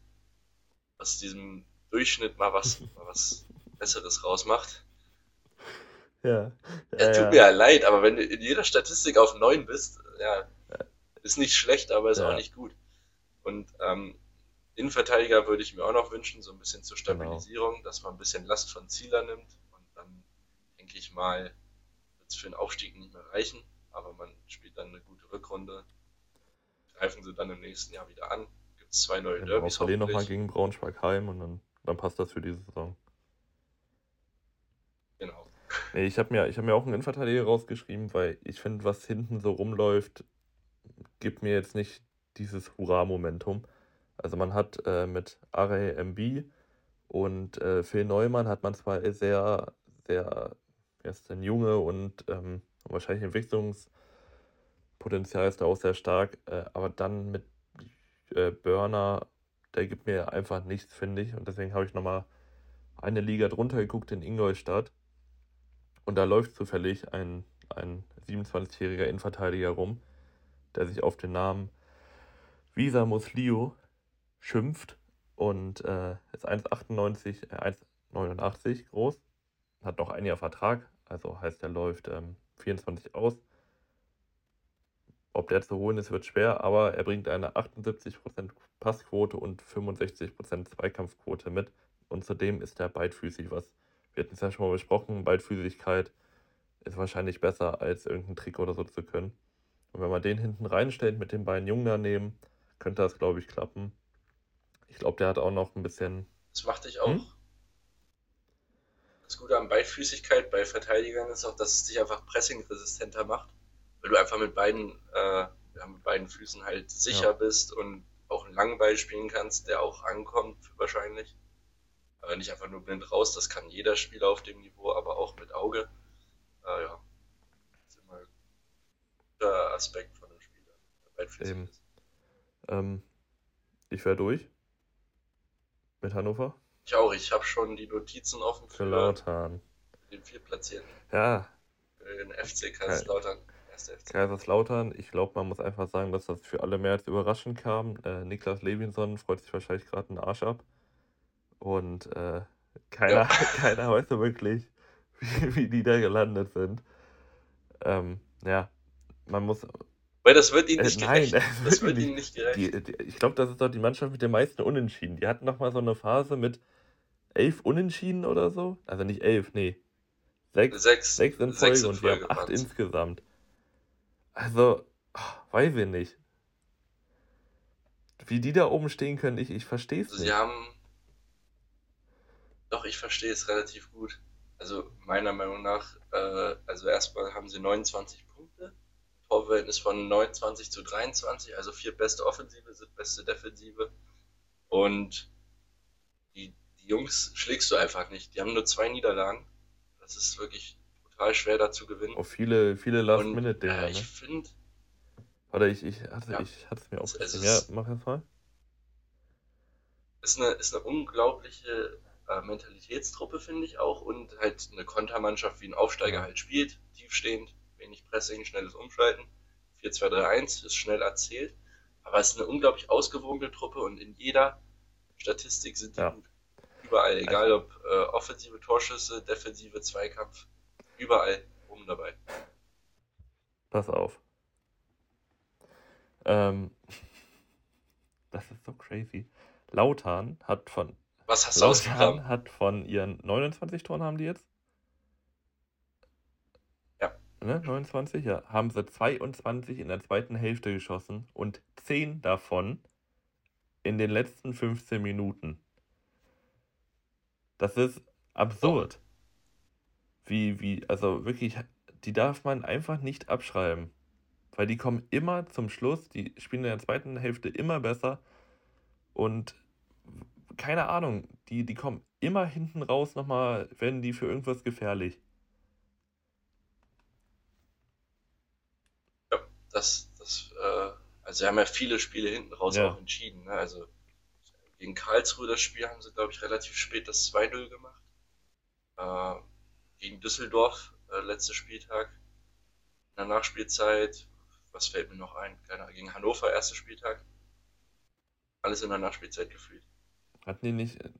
aus diesem Durchschnitt mal was, mal was Besseres rausmacht. Ja. ja tut ja. mir ja leid, aber wenn du in jeder Statistik auf 9 bist, ja, ist nicht schlecht, aber ist ja. auch nicht gut. Und ähm, Innenverteidiger würde ich mir auch noch wünschen, so ein bisschen zur genau. Stabilisierung, genau. dass man ein bisschen Last von Zieler nimmt und dann denke ich mal, wird es für den Aufstieg nicht mehr reichen aber man spielt dann eine gute Rückrunde. Greifen sie dann im nächsten Jahr wieder an. Gibt es zwei neue ja, Derbys. Verlieren nochmal gegen Braunschweig heim und dann, dann passt das für diese Saison. Nee, ich habe mir, hab mir auch einen Innenverteidiger rausgeschrieben, weil ich finde, was hinten so rumläuft, gibt mir jetzt nicht dieses Hurra-Momentum. Also man hat äh, mit Are MB und äh, Phil Neumann hat man zwar sehr, sehr, er ist ein Junge und ähm, wahrscheinlich Entwicklungspotenzial ist da auch sehr stark. Äh, aber dann mit äh, Burner, der gibt mir einfach nichts, finde ich. Und deswegen habe ich nochmal eine Liga drunter geguckt in Ingolstadt. Und da läuft zufällig ein, ein 27-jähriger Innenverteidiger rum, der sich auf den Namen Visa Muslio schimpft und äh, ist 1,98, äh, 1,89 groß, hat noch ein Jahr Vertrag, also heißt er läuft ähm, 24 aus. Ob der zu holen ist, wird schwer, aber er bringt eine 78% Passquote und 65% Zweikampfquote mit. Und zudem ist er beidfüßig, was wir hatten es ja schon mal besprochen. Beidfüßigkeit ist wahrscheinlich besser, als irgendeinen Trick oder so zu können. Und wenn man den hinten reinstellt mit den beiden Jungen daneben, könnte das, glaube ich, klappen. Ich glaube, der hat auch noch ein bisschen. Das macht dich auch. Hm? Das Gute an Beidfüßigkeit bei Verteidigern ist auch, dass es dich einfach pressingresistenter macht, weil du einfach mit beiden, äh, mit beiden Füßen halt sicher ja. bist und auch einen langen Ball spielen kannst, der auch ankommt wahrscheinlich. Aber nicht einfach nur blind raus, das kann jeder Spieler auf dem Niveau, aber auch mit Auge. Äh, ja, Aspekt von dem Spiel. Eben. Ähm, ich wäre durch mit Hannover. Ich auch, ich habe schon die Notizen offen für, für Lautern. Den viertplatzierten. Ja. Für den FC Kaiserslautern. Kaiserslautern, ich glaube, man muss einfach sagen, dass das für alle mehr als überraschend kam. Äh, Niklas Levinson freut sich wahrscheinlich gerade einen Arsch ab. Und äh, keiner, ja. keiner weiß so wirklich, wie, wie, die da gelandet sind. Ähm, ja, man muss. Weil das wird ihnen äh, nicht äh, gerecht. Nein, das wird ihnen nicht gerecht. Die, die, ich glaube, das ist doch die Mannschaft mit den meisten Unentschieden. Die hatten noch mal so eine Phase mit elf Unentschieden oder so. Also nicht elf, nee. Sechs, sechs, sechs in Folge sechs in und wir haben acht insgesamt. Also, weiß ich nicht. Wie die da oben stehen können, ich, ich verstehe es also nicht. Sie haben. Doch, ich verstehe es relativ gut. Also, meiner Meinung nach, äh, also erstmal haben sie 29 Punkte. Torverhältnis von 29 zu 23, also vier beste Offensive, sind beste Defensive. Und die, die Jungs schlägst du einfach nicht. Die haben nur zwei Niederlagen. Das ist wirklich total schwer da zu gewinnen. Auch viele, viele Last-Minute-Dinger. Ja, ich ne? finde. Oder ich, ich hatte ja. ich hatte es mir aufgeschrieben. Ja, mach erst mal. Ist eine, ist eine unglaubliche äh, Mentalitätstruppe, finde ich auch. Und halt eine Kontermannschaft, wie ein Aufsteiger halt spielt. Tiefstehend, wenig Pressing, schnelles Umschalten. 4-2-3-1 ist schnell erzählt. Aber es ist eine unglaublich ausgewogene Truppe und in jeder Statistik sind die ja. gut. Überall, egal also, ob äh, offensive Torschüsse, defensive Zweikampf, Überall oben dabei. Pass auf. Ähm, das ist so crazy. Lautern hat von. Was hast du Lautern hat von ihren 29 Toren haben die jetzt? Ja. Ne, 29, ja. Haben sie 22 in der zweiten Hälfte geschossen und 10 davon in den letzten 15 Minuten. Das ist absurd. Wie, wie, also wirklich, die darf man einfach nicht abschreiben. Weil die kommen immer zum Schluss, die spielen in der zweiten Hälfte immer besser. Und keine Ahnung, die, die kommen immer hinten raus nochmal, werden die für irgendwas gefährlich. Ja, das, das, äh, also sie haben ja viele Spiele hinten raus ja. auch entschieden. Ne? Also gegen Karlsruhe das Spiel haben sie, glaube ich, relativ spät das 2-0 gemacht. Äh, gegen Düsseldorf, äh, letzter Spieltag. In der Nachspielzeit, was fällt mir noch ein? Keine gegen Hannover, erster Spieltag. Alles in der Nachspielzeit gefühlt. Hatten die nicht. Äh,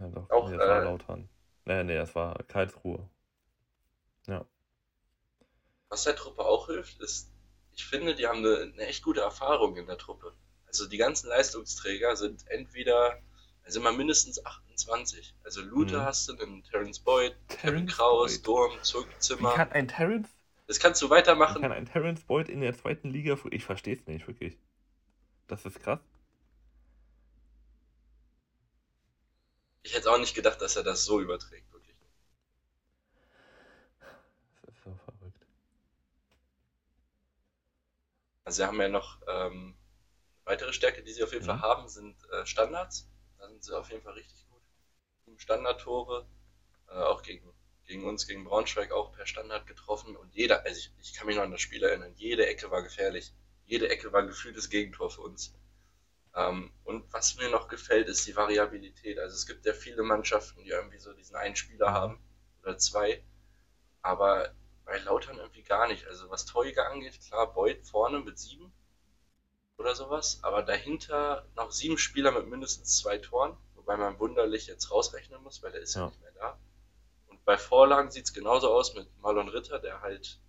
ja, doch, auch, nee, das war äh, Lautern. Nee, nee, es war Karlsruhe. Ja. Was der Truppe auch hilft, ist, ich finde, die haben eine, eine echt gute Erfahrung in der Truppe. Also die ganzen Leistungsträger sind entweder also immer mindestens 28. Also Luther mhm. hast du, dann Terence Boyd, Terrence Kevin Kraus, Boyd. Zurückzimmer. Wie kann ein Terence? Das kannst du weitermachen. Wie kann ein Terence Boyd in der zweiten Liga. Ich verstehe es nicht, wirklich. Das ist krass. Ich hätte auch nicht gedacht, dass er das so überträgt, wirklich. Das ist so verrückt. Also, sie haben ja noch ähm, weitere Stärke, die sie auf jeden mhm. Fall haben, sind äh, Standards. Da sind sie auf jeden Fall richtig gut. Standardtore, äh, auch gegen, gegen uns, gegen Braunschweig auch per Standard getroffen. Und jeder, also ich, ich kann mich noch an das Spiel erinnern, jede Ecke war gefährlich. Jede Ecke war ein gefühltes Gegentor für uns. Ähm, und was mir noch gefällt, ist die Variabilität. Also es gibt ja viele Mannschaften, die irgendwie so diesen einen Spieler mhm. haben oder zwei. Aber bei Lautern irgendwie gar nicht. Also was Torjäger angeht, klar, Boyd vorne mit sieben oder sowas, aber dahinter noch sieben Spieler mit mindestens zwei Toren, wobei man wunderlich jetzt rausrechnen muss, weil der ist ja, ja nicht mehr da. Und bei Vorlagen sieht es genauso aus mit Marlon Ritter, der halt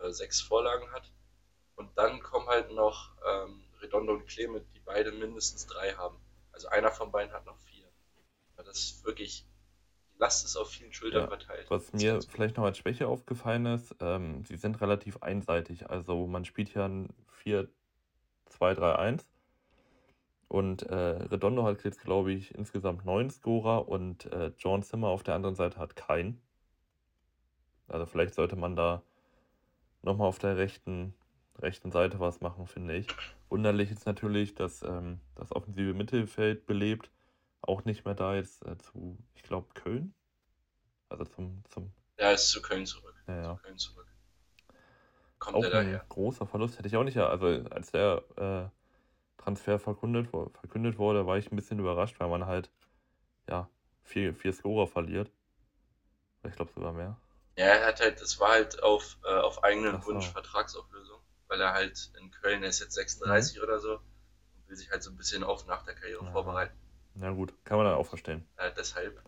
äh, sechs Vorlagen hat. Und dann kommen halt noch ähm, Redondo und Clement, die beide mindestens drei haben. Also einer von beiden hat noch vier. Aber das ist wirklich, die Last ist auf vielen Schultern ja, verteilt. Was mir vielleicht noch als Schwäche aufgefallen ist, ähm, sie sind relativ einseitig. Also man spielt ja ein 4 2-3-1. Und äh, Redondo hat jetzt, glaube ich, insgesamt neun Scorer und äh, John Zimmer auf der anderen Seite hat keinen. Also vielleicht sollte man da nochmal auf der rechten, rechten Seite was machen, finde ich. Wunderlich ist natürlich, dass ähm, das offensive Mittelfeld belebt. Auch nicht mehr da jetzt äh, zu, ich glaube, Köln. Also zum, zum. Ja, ist zu Köln zurück. Ja, ja. Zu Köln zurück. kommt auch er ein daher? großer Verlust. Hätte ich auch nicht, also als der äh, Transfer verkündet, verkündet wurde, war ich ein bisschen überrascht, weil man halt, ja, vier, vier Scorer verliert. Ich glaube sogar mehr. Ja, er hat halt, das war halt auf, äh, auf eigenen. Wunsch Vertragsauflösung, weil er halt in Köln ist jetzt 36 Mhm. oder so und will sich halt so ein bisschen auf nach der Karriere Ja. vorbereiten. Na gut, kann man dann auch verstehen. Äh, deshalb.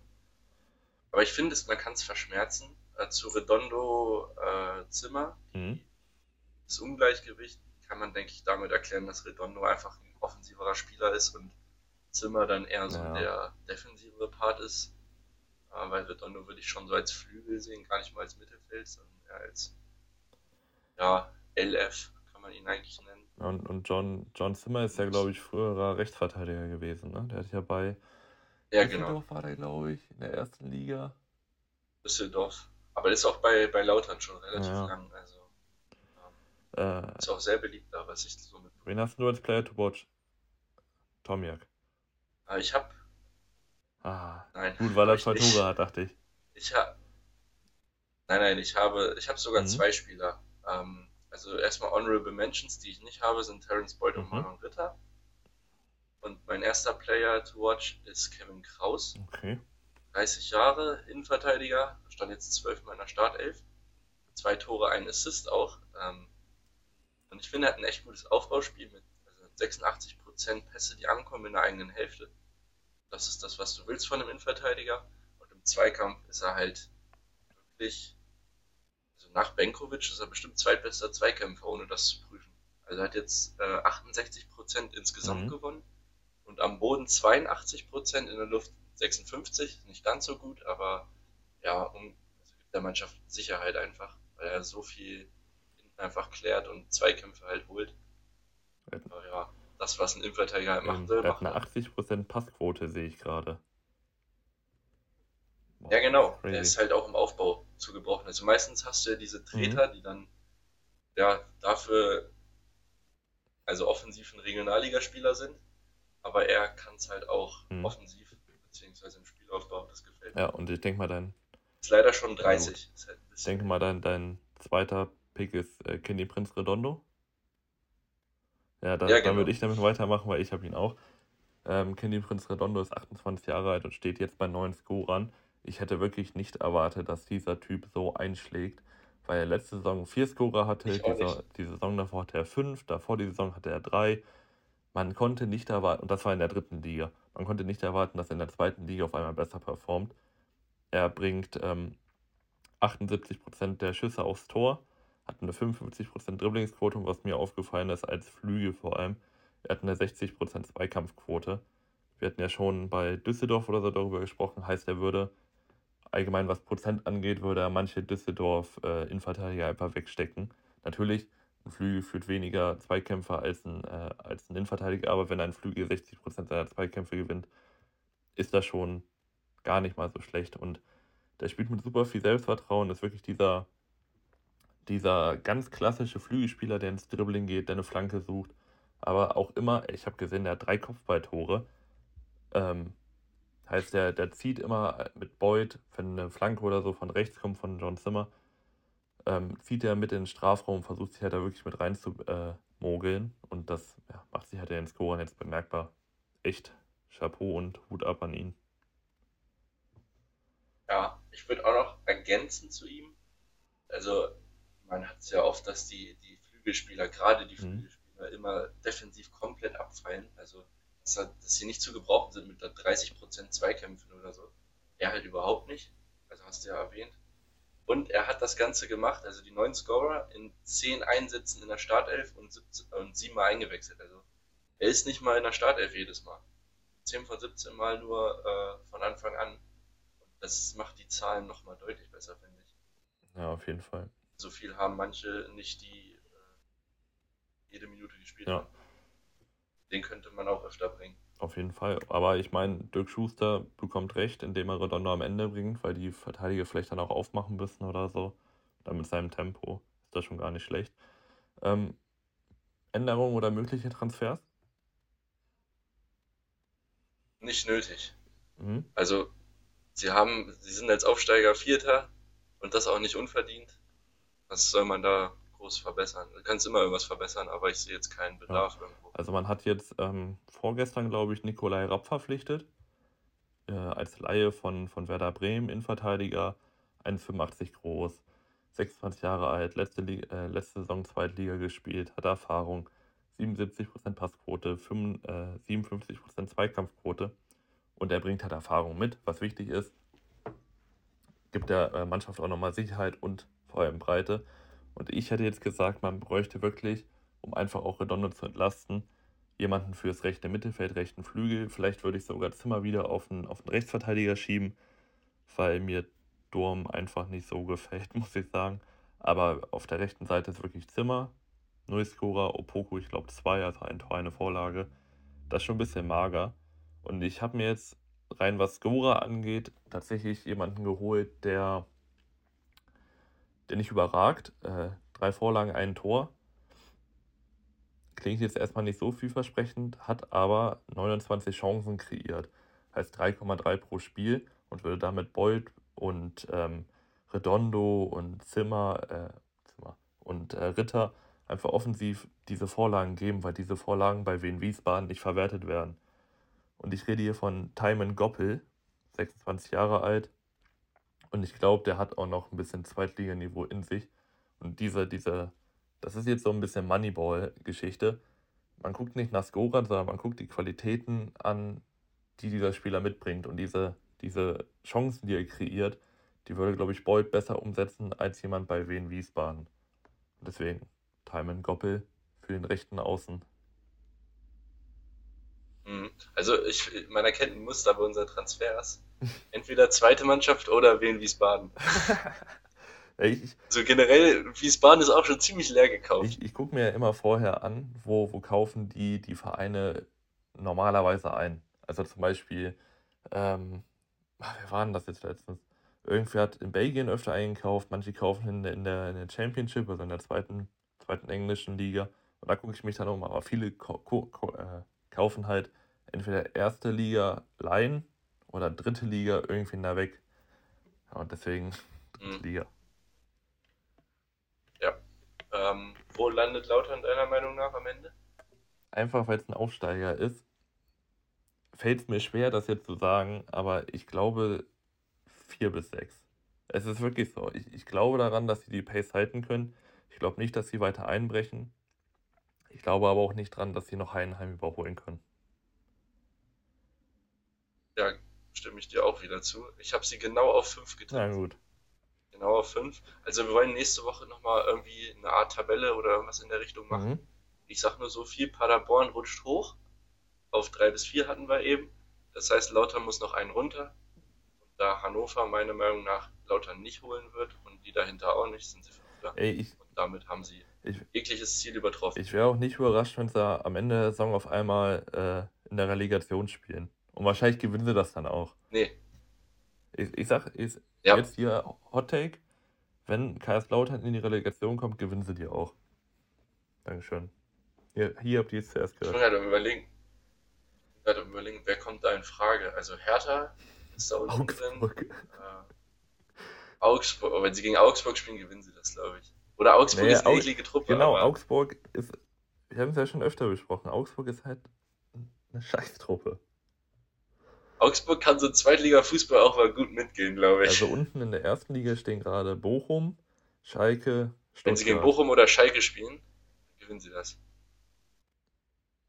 Aber ich finde, es- man kann es verschmerzen. Äh, zu Redondo äh, Zimmer, Mhm. das Ungleichgewicht kann man, denke ich, damit erklären, dass Redondo einfach ein offensiverer Spieler ist und Zimmer dann eher so Ja. der defensivere Part ist. Äh, weil Redondo würde ich schon so als Flügel sehen, gar nicht mal als Mittelfeld, sondern eher als ja, LF man ihn eigentlich nennen. Und, und John, John Zimmer ist ja, glaube ich, früherer Rechtsverteidiger gewesen. Ne? Der hat ja bei Ja, genau, Düsseldorf war der, glaube ich, in der ersten Liga. Düsseldorf. Aber ist auch bei, bei Lautern schon relativ Ja. lang, also Äh, ist auch sehr beliebt da, was ich so mit. wen hast du als Player to watch? Tomiak. Aber ich habe, Ah, nein, gut, weil er hab zwei. Tore hat, dachte ich. Ich habe, nein, nein, ich habe, ich habe sogar Mhm. zwei Spieler. Ähm, also erstmal Honorable Mentions, die ich nicht habe, sind Terence Boyd und Mhm. Marlon Ritter. Und mein erster Player to watch ist Kevin Kraus, Okay. 30 Jahre, Innenverteidiger, stand jetzt zwölfmal in der Startelf. Zwei Tore, ein Assist auch. Ähm, und ich finde, er hat ein echt gutes Aufbauspiel mit also 86% Pässe, die ankommen in der eigenen Hälfte. Das ist das, was du willst von einem Innenverteidiger. Und im Zweikampf ist er halt wirklich, also nach Benkovic ist er bestimmt zweitbester Zweikämpfer, ohne das zu prüfen. Also er hat jetzt äh, 68% insgesamt Mhm. gewonnen und am Boden 82%, in der Luft 56, nicht ganz so gut, aber ja, um, also gibt der Mannschaft Sicherheit einfach, weil er so viel hinten einfach klärt und Zweikämpfe halt holt. Aber ja, das, was ein Innenverteidiger halt machen Ähm, soll, er hat macht eine er. 80% Passquote, sehe ich gerade. Boah, Ja, genau. crazy. Der ist halt auch im Aufbau zugebrochen. Also meistens hast du ja diese Treter, die dann ja dafür also offensiv ein Regionalligaspieler sind, aber er kann es halt auch Mhm. offensiv beziehungsweise im Spielaufbau. Das gefällt mir. Ja, und ich denke mal, dein, Ist leider schon 30. Ist halt ich denke mal, dein, dein zweiter Pick ist äh, Kenny Prinz Redondo. Ja, da, Ja, dann genau. würde ich damit weitermachen, weil ich habe ihn auch. Ähm, Kenny Prinz Redondo ist 28 Jahre alt und steht jetzt bei neun Scorern. Ich hätte wirklich nicht erwartet, dass dieser Typ so einschlägt, weil er letzte Saison vier Scorer hatte, die, die Saison davor hatte er fünf, davor die Saison hatte er drei. Man konnte nicht erwarten, und das war in der dritten Liga, man konnte nicht erwarten, dass er in der zweiten Liga auf einmal besser performt. Er bringt ähm, 78% der Schüsse aufs Tor, hat eine 55% Dribblingsquote und was mir aufgefallen ist, als Flügel vor allem, er hat eine 60% Zweikampfquote. Wir hatten ja schon bei Düsseldorf oder so darüber gesprochen, heißt er würde allgemein was Prozent angeht, würde er manche Düsseldorf äh, einfach wegstecken. Natürlich, ein Flügel führt weniger Zweikämpfer als ein, äh, als ein Innenverteidiger, aber wenn ein Flügel 60% seiner Zweikämpfe gewinnt, ist das schon gar nicht mal so schlecht. Und der spielt mit super viel Selbstvertrauen, ist wirklich dieser, dieser ganz klassische Flügelspieler, der ins Dribbling geht, der eine Flanke sucht. Aber auch immer, ich habe gesehen, der hat drei Kopfballtore. Ähm, heißt, der, der zieht immer mit Boyd, wenn eine Flanke oder so von rechts kommt von John Zimmer, ähm, zieht er mit in den Strafraum, versucht sich halt da wirklich mit rein zu äh, mogeln. Und das ja, macht sich halt in den Scorern jetzt bemerkbar. Echt Chapeau und Hut ab an ihn. Ja, ich würde auch noch ergänzen zu ihm. Also, man hat es ja oft, dass die, die Flügelspieler, gerade die Mhm. Flügelspieler, immer defensiv komplett abfallen. Also, dass, er- dass sie nicht zu gebrauchen sind mit der 30% Zweikämpfen oder so. Er halt überhaupt nicht. Also, hast du ja erwähnt. Und er hat das Ganze gemacht, also die neun Scorer in 10 Einsätzen in der Startelf und, 17, und 7 Mal eingewechselt. Also, er ist nicht mal in der Startelf jedes Mal. 10 von 17 Mal nur äh, von Anfang an. Das macht die Zahlen nochmal deutlich besser, finde ich. Ja, auf jeden Fall. So viel haben manche nicht, die äh, jede Minute gespielt Ja. haben. Den könnte man auch öfter bringen. Auf jeden Fall. Aber ich meine, Dirk Schuster bekommt recht, indem er Redondo am Ende bringt, weil die Verteidiger vielleicht dann auch aufmachen müssen oder so. Dann mit seinem Tempo ist das schon gar nicht schlecht. Ähm, Änderungen oder mögliche Transfers? Nicht nötig. Mhm. Also, sie haben, sie sind als Aufsteiger Vierter und das auch nicht unverdient. Was soll man da groß verbessern. Du kannst immer irgendwas verbessern, aber ich sehe jetzt keinen Bedarf ja. irgendwo. Also man hat jetzt ähm, vorgestern, glaube ich, Nikolai Rapp verpflichtet. Äh, als Laie von, von Werder Bremen, Innenverteidiger, 1,85 groß, 26 Jahre alt, letzte, äh, letzte Saison Zweitliga gespielt, hat Erfahrung, 77% Passquote, 5, äh, 57% Zweikampfquote und er bringt halt Erfahrung mit, was wichtig ist. Gibt der äh, Mannschaft auch nochmal Sicherheit und vor allem Breite. Und ich hätte jetzt gesagt, man bräuchte wirklich, um einfach auch Redondo zu entlasten, jemanden fürs rechte Mittelfeld, rechten Flügel. Vielleicht würde ich sogar Zimmer wieder auf einen, auf einen Rechtsverteidiger schieben, weil mir Durm einfach nicht so gefällt, muss ich sagen. Aber auf der rechten Seite ist wirklich Zimmer, Nullscorer, Opoku, ich glaube zwei, also ein Tor, eine Vorlage. Das ist schon ein bisschen mager. Und ich habe mir jetzt rein was Scorer angeht, tatsächlich jemanden geholt, der, der nicht überragt. Äh, drei Vorlagen, ein Tor. Klingt jetzt erstmal nicht so vielversprechend, hat aber 29 Chancen kreiert. Heißt 3,3 pro Spiel und würde damit Bolt und ähm, Redondo und Zimmer, äh, Zimmer und äh, Ritter einfach offensiv diese Vorlagen geben, weil diese Vorlagen bei Wien Wiesbaden nicht verwertet werden. Und ich rede hier von Timon Goppel, 26 Jahre alt. Und ich glaube, der hat auch noch ein bisschen Zweitliganiveau in sich. Und diese, diese, das ist jetzt so ein bisschen Moneyball-Geschichte. Man guckt nicht nach Scorern, sondern man guckt die Qualitäten an, die dieser Spieler mitbringt. Und diese, diese Chancen, die er kreiert, die würde, glaube ich, Boyd besser umsetzen als jemand bei Wien Wiesbaden. Und deswegen Timon Goppel für den rechten Außen. Also ich, man erkennt ein Muster bei unseren Transfers. Entweder zweite Mannschaft oder Wien Wiesbaden. ich, also generell, Wiesbaden ist auch schon ziemlich leer gekauft. Ich, ich gucke mir ja immer vorher an, wo, wo kaufen die, die Vereine normalerweise ein. Also zum Beispiel, ähm, wer war denn das jetzt letztens? Irgendwer hat in Belgien öfter eingekauft, manche kaufen in der, in der, in der Championship, also in der zweiten, zweiten englischen Liga. Und da gucke ich mich dann um, aber viele äh, kaufen halt entweder erste Liga Laien oder dritte Liga irgendwie da weg. Ja, und deswegen dritte mhm. Liga. Ja. Ähm, wo landet Lautern deiner Meinung nach am Ende? Einfach weil es ein Aufsteiger ist. Fällt es mir schwer, das jetzt zu sagen, aber ich glaube vier bis sechs. Es ist wirklich so. Ich, ich glaube daran, dass sie die Pace halten können. Ich glaube nicht, dass sie weiter einbrechen. Ich glaube aber auch nicht dran, dass sie noch Heidenheim überholen können. Ja, stimme ich dir auch wieder zu. Ich habe sie genau auf 5 getippt. Na gut. Genau auf 5. Also wir wollen nächste Woche nochmal irgendwie eine Art Tabelle oder irgendwas in der Richtung machen. Mhm. Ich sag nur so viel, Paderborn rutscht hoch. Auf 3 bis 4 hatten wir eben. Das heißt, Lauter muss noch einen runter. Und da Hannover meiner Meinung nach Lauter nicht holen wird und die dahinter auch nicht, sind sie Fünfter. Ey, ich, und damit haben sie ich, jegliches Ziel übertroffen. Ich wäre auch nicht überrascht, wenn sie am Ende der Saison auf einmal äh, in der Relegation spielen. Und wahrscheinlich gewinnen sie das dann auch. Nee. Ich, ich sag ich, ja. jetzt hier Hot Take. Wenn Kaiserslautern in die Relegation kommt, gewinnen sie die auch. Dankeschön. Hier, hier habt ihr es zuerst gehört. Ich bin gerade überlegen. gerade überlegen, wer kommt da in Frage? Also Hertha ist da unten Augsburg. drin. Äh, Augsburg. Aber wenn sie gegen Augsburg spielen, gewinnen sie das, glaube ich. Oder Augsburg naja, ist eine eklige Truppe. Genau, Augsburg ist. Wir haben es ja schon öfter besprochen. Augsburg ist halt eine Scheißtruppe. Augsburg kann so Zweitliga-Fußball auch mal gut mitgehen, glaube ich. Also unten in der ersten Liga stehen gerade Bochum, Schalke, Stuttgart. Wenn sie gegen Bochum oder Schalke spielen, gewinnen sie das.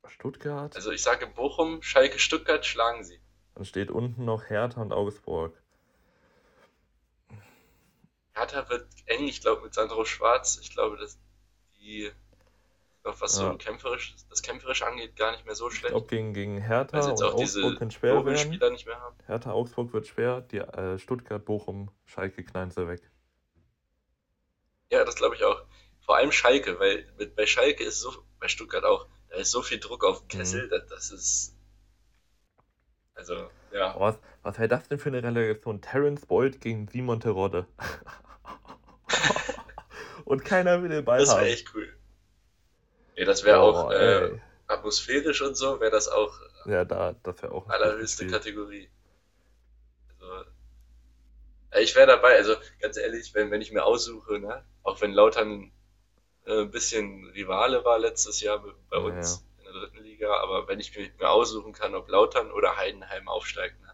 Stuttgart? Also ich sage Bochum, Schalke, Stuttgart schlagen sie. Dann steht unten noch Hertha und Augsburg. Hertha wird eng, ich glaube, mit Sandro Schwarz. Ich glaube, dass die was ja. so kämpferisch, das kämpferisch angeht, gar nicht mehr so schlecht. Ich glaube, gegen, gegen Hertha und Augsburg kann schwer werden. Spieler nicht mehr haben. Hertha, Augsburg wird schwer. Die äh, Stuttgart, Bochum, Schalke knallen sie weg. Ja, das glaube ich auch. Vor allem Schalke, weil mit, bei Schalke ist so, bei Stuttgart auch, da ist so viel Druck auf den Kessel, mhm. das, das ist. Also, ja. was, was wäre das denn für eine Relegation? Terence Boyd gegen Simon Terodde. und keiner will den Ball das haben. Das wäre echt cool. Ja, das wäre oh, auch äh, atmosphärisch und so, wäre das auch ja, da, das wäre auch allerhöchste Kategorie. Also, ich wäre dabei, also ganz ehrlich, wenn, wenn ich mir aussuche, ne, auch wenn Lautern äh, ein bisschen Rivale war letztes Jahr bei uns ja, ja. in der dritten Liga. Aber wenn ich mir aussuchen kann, ob Lautern oder Heidenheim aufsteigen, ne?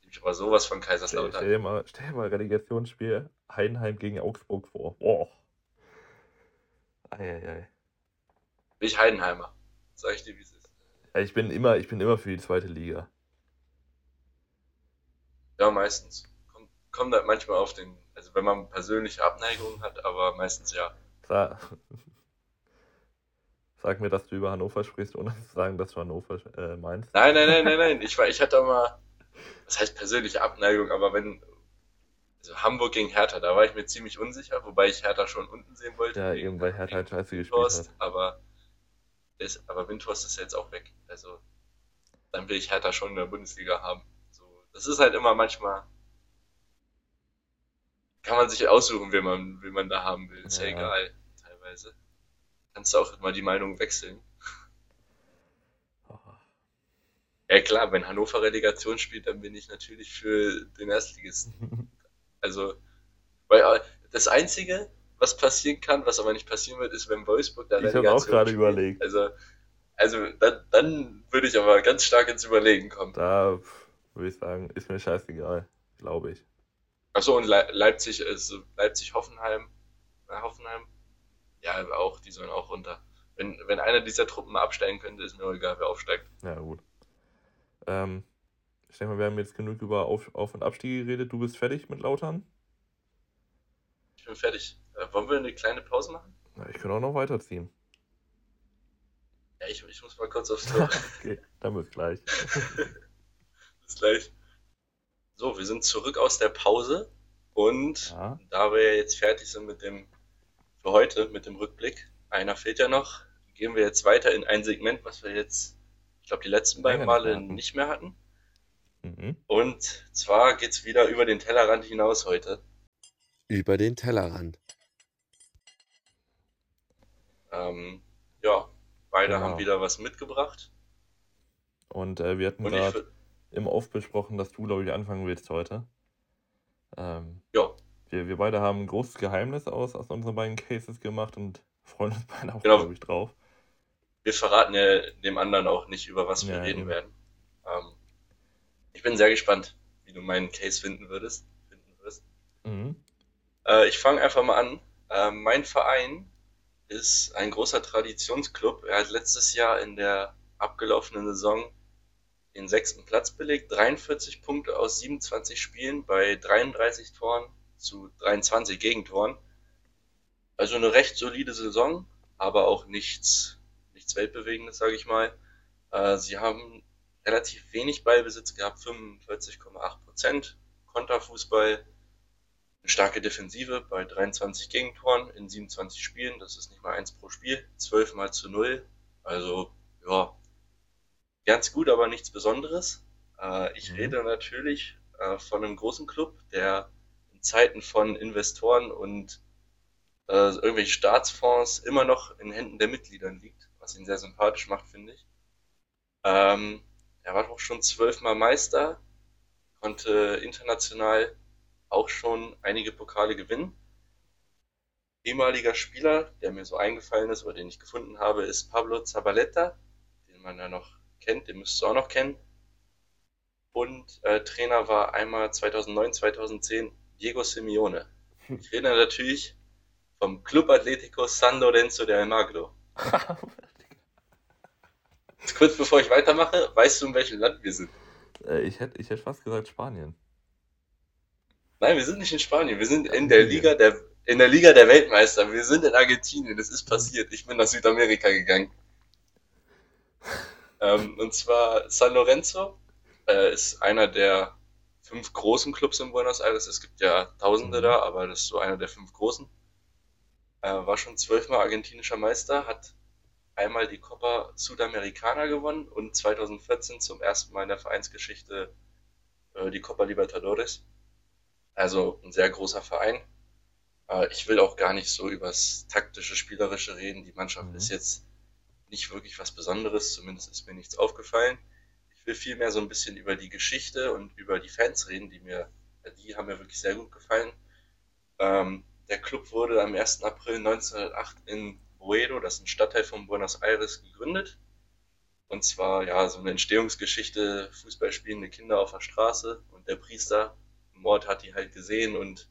nehme ich aber sowas von Kaiserslautern. Stell, stell, dir mal, stell dir mal Relegationsspiel Heidenheim gegen Augsburg vor. Boah. Eieiei. Bin ich Heidenheimer. Sag ich dir, wie es ist. Ja, ich bin immer, ich bin immer für die zweite Liga. Ja, meistens. Kommt, kommt halt manchmal auf den, also wenn man persönliche Abneigungen hat, aber meistens ja. Sa Sag mir, dass du über Hannover sprichst, ohne zu sagen, dass du Hannover äh, meinst. Nein, nein, nein, nein, nein. Ich, war, ich hatte mal, das heißt persönliche Abneigung, aber wenn, also Hamburg gegen Hertha, da war ich mir ziemlich unsicher, wobei ich Hertha schon unten sehen wollte. Ja, eben weil Hertha halt scheiße gespielt hat. Aber, ist, aber Windhorst ist jetzt auch weg. Also, dann will ich Hertha schon in der Bundesliga haben. Das ist halt immer manchmal. Kann man sich aussuchen, wen man, wen man da haben will. Ist ja, ja egal, teilweise. Kannst du auch mal die Meinung wechseln. Oh. Ja klar, wenn Hannover Relegation spielt, dann bin ich natürlich für den Erstligisten. also, weil äh, das Einzige, was passieren kann, was aber nicht passieren wird, ist, wenn Wolfsburg da Ich habe auch gerade überlegt. Also, also dann, dann würde ich aber ganz stark ins Überlegen kommen. Da würde ich sagen, ist mir scheißegal, glaube ich. Achso, und Le Leipzig ist Leipzig-Hoffenheim. Äh, Hoffenheim? Ja, auch, die sollen auch runter. Wenn, wenn einer dieser Truppen mal absteigen könnte, ist mir auch egal, wer aufsteigt. Ja, gut. Ähm, ich denke mal, wir haben jetzt genug über Auf-, Auf und Abstieg geredet. Du bist fertig mit Lautern? Ich bin fertig. Äh, wollen wir eine kleine Pause machen? Na, ich kann auch noch weiterziehen. Ja, ich, ich muss mal kurz aufs Tor. okay, dann bis gleich. Bis gleich. So, wir sind zurück aus der Pause und ja. da wir jetzt fertig sind mit dem, für heute, mit dem Rückblick, einer fehlt ja noch, gehen wir jetzt weiter in ein Segment, was wir jetzt, ich glaube, die letzten beiden Male nicht mehr hatten. Mhm. Und zwar geht es wieder über den Tellerrand hinaus heute. Über den Tellerrand. Ähm, ja, beide genau. haben wieder was mitgebracht. Und äh, wir hatten gerade im Off besprochen, dass du, glaube ich, anfangen willst heute. Ähm, ja. Wir, wir beide haben ein großes Geheimnis aus, aus unseren beiden Cases gemacht und freuen uns beide auch, genau. glaube ich, drauf. Wir verraten ja dem anderen auch nicht, über was wir ja, reden eben. werden. Ähm, ich bin sehr gespannt, wie du meinen Case finden würdest. Finden wirst. Mhm. Äh, ich fange einfach mal an. Äh, mein Verein ist ein großer Traditionsclub. Er hat letztes Jahr in der abgelaufenen Saison den sechsten Platz belegt, 43 Punkte aus 27 Spielen bei 33 Toren zu 23 Gegentoren. Also eine recht solide Saison, aber auch nichts, nichts Weltbewegendes, sage ich mal. Äh, sie haben relativ wenig Ballbesitz gehabt, 45,8 Prozent. Konterfußball, starke Defensive bei 23 Gegentoren in 27 Spielen. Das ist nicht mal eins pro Spiel. 12 mal zu 0. Also, ja, ganz gut, aber nichts Besonderes. Äh, ich mhm. rede natürlich äh, von einem großen Club, der in Zeiten von Investoren und äh, irgendwelchen Staatsfonds immer noch in Händen der Mitgliedern liegt, was ihn sehr sympathisch macht, finde ich. Ähm, er war doch schon zwölfmal Meister, konnte international auch schon einige Pokale gewinnen. Ehemaliger Spieler, der mir so eingefallen ist oder den ich gefunden habe, ist Pablo Zabaleta, den man ja noch kennt, den müsstest du auch noch kennen. Und äh, Trainer war einmal 2009, 2010 Diego Simeone. Ich rede natürlich vom Club Atletico San Lorenzo de Almagro. kurz bevor ich weitermache, weißt du, in welchem Land wir sind? Äh, ich hätte ich hätt fast gesagt Spanien. Nein, wir sind nicht in Spanien. Wir sind in der Liga der, in der Liga der Weltmeister. Wir sind in Argentinien. Das ist passiert. Ich bin nach Südamerika gegangen. Ähm, und zwar San Lorenzo äh, ist einer der fünf großen Clubs in Buenos Aires. Es gibt ja Tausende mhm. da, aber das ist so einer der fünf großen. Äh, war schon zwölfmal argentinischer Meister, hat einmal die Copa Sudamericana gewonnen und 2014 zum ersten Mal in der Vereinsgeschichte äh, die Copa Libertadores. Also ein sehr großer Verein. Äh, ich will auch gar nicht so übers taktische, spielerische reden. Die Mannschaft mhm. ist jetzt nicht wirklich was Besonderes, zumindest ist mir nichts aufgefallen. Ich will vielmehr so ein bisschen über die Geschichte und über die Fans reden, die mir, die haben mir wirklich sehr gut gefallen. Ähm, der Club wurde am 1. April 1908 in Boedo, das ist ein Stadtteil von Buenos Aires, gegründet. Und zwar, ja, so eine Entstehungsgeschichte, Fußball spielende Kinder auf der Straße und der Priester im Ort hat die halt gesehen und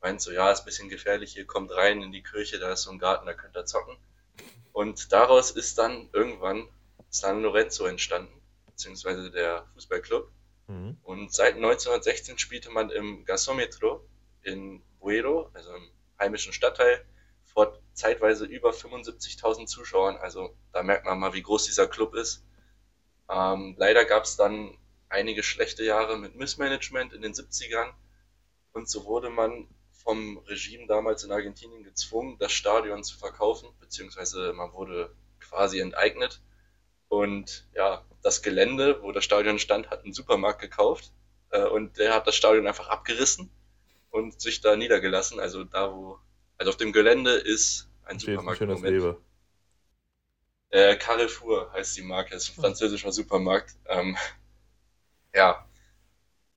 meint so, ja, ist ein bisschen gefährlich, hier kommt rein in die Kirche, da ist so ein Garten, da könnt ihr zocken. Und daraus ist dann irgendwann San Lorenzo entstanden, beziehungsweise der Fußballclub. Mhm. Und seit 1916 spielte man im Gasometro in Buero, also im heimischen Stadtteil, vor zeitweise über 75.000 Zuschauern. Also da merkt man mal, wie groß dieser Club ist. Ähm, leider gab es dann einige schlechte Jahre mit Missmanagement in den 70ern. Und so wurde man vom Regime damals in Argentinien gezwungen, das Stadion zu verkaufen, beziehungsweise man wurde quasi enteignet. Und ja, das Gelände, wo das Stadion stand, hat ein Supermarkt gekauft äh, und der hat das Stadion einfach abgerissen und sich da niedergelassen. Also da, wo, also auf dem Gelände ist ein Steht Supermarkt. Ein schönes Moment. Äh, Carrefour heißt die Marke, ist ein hm. französischer Supermarkt. Ähm, ja,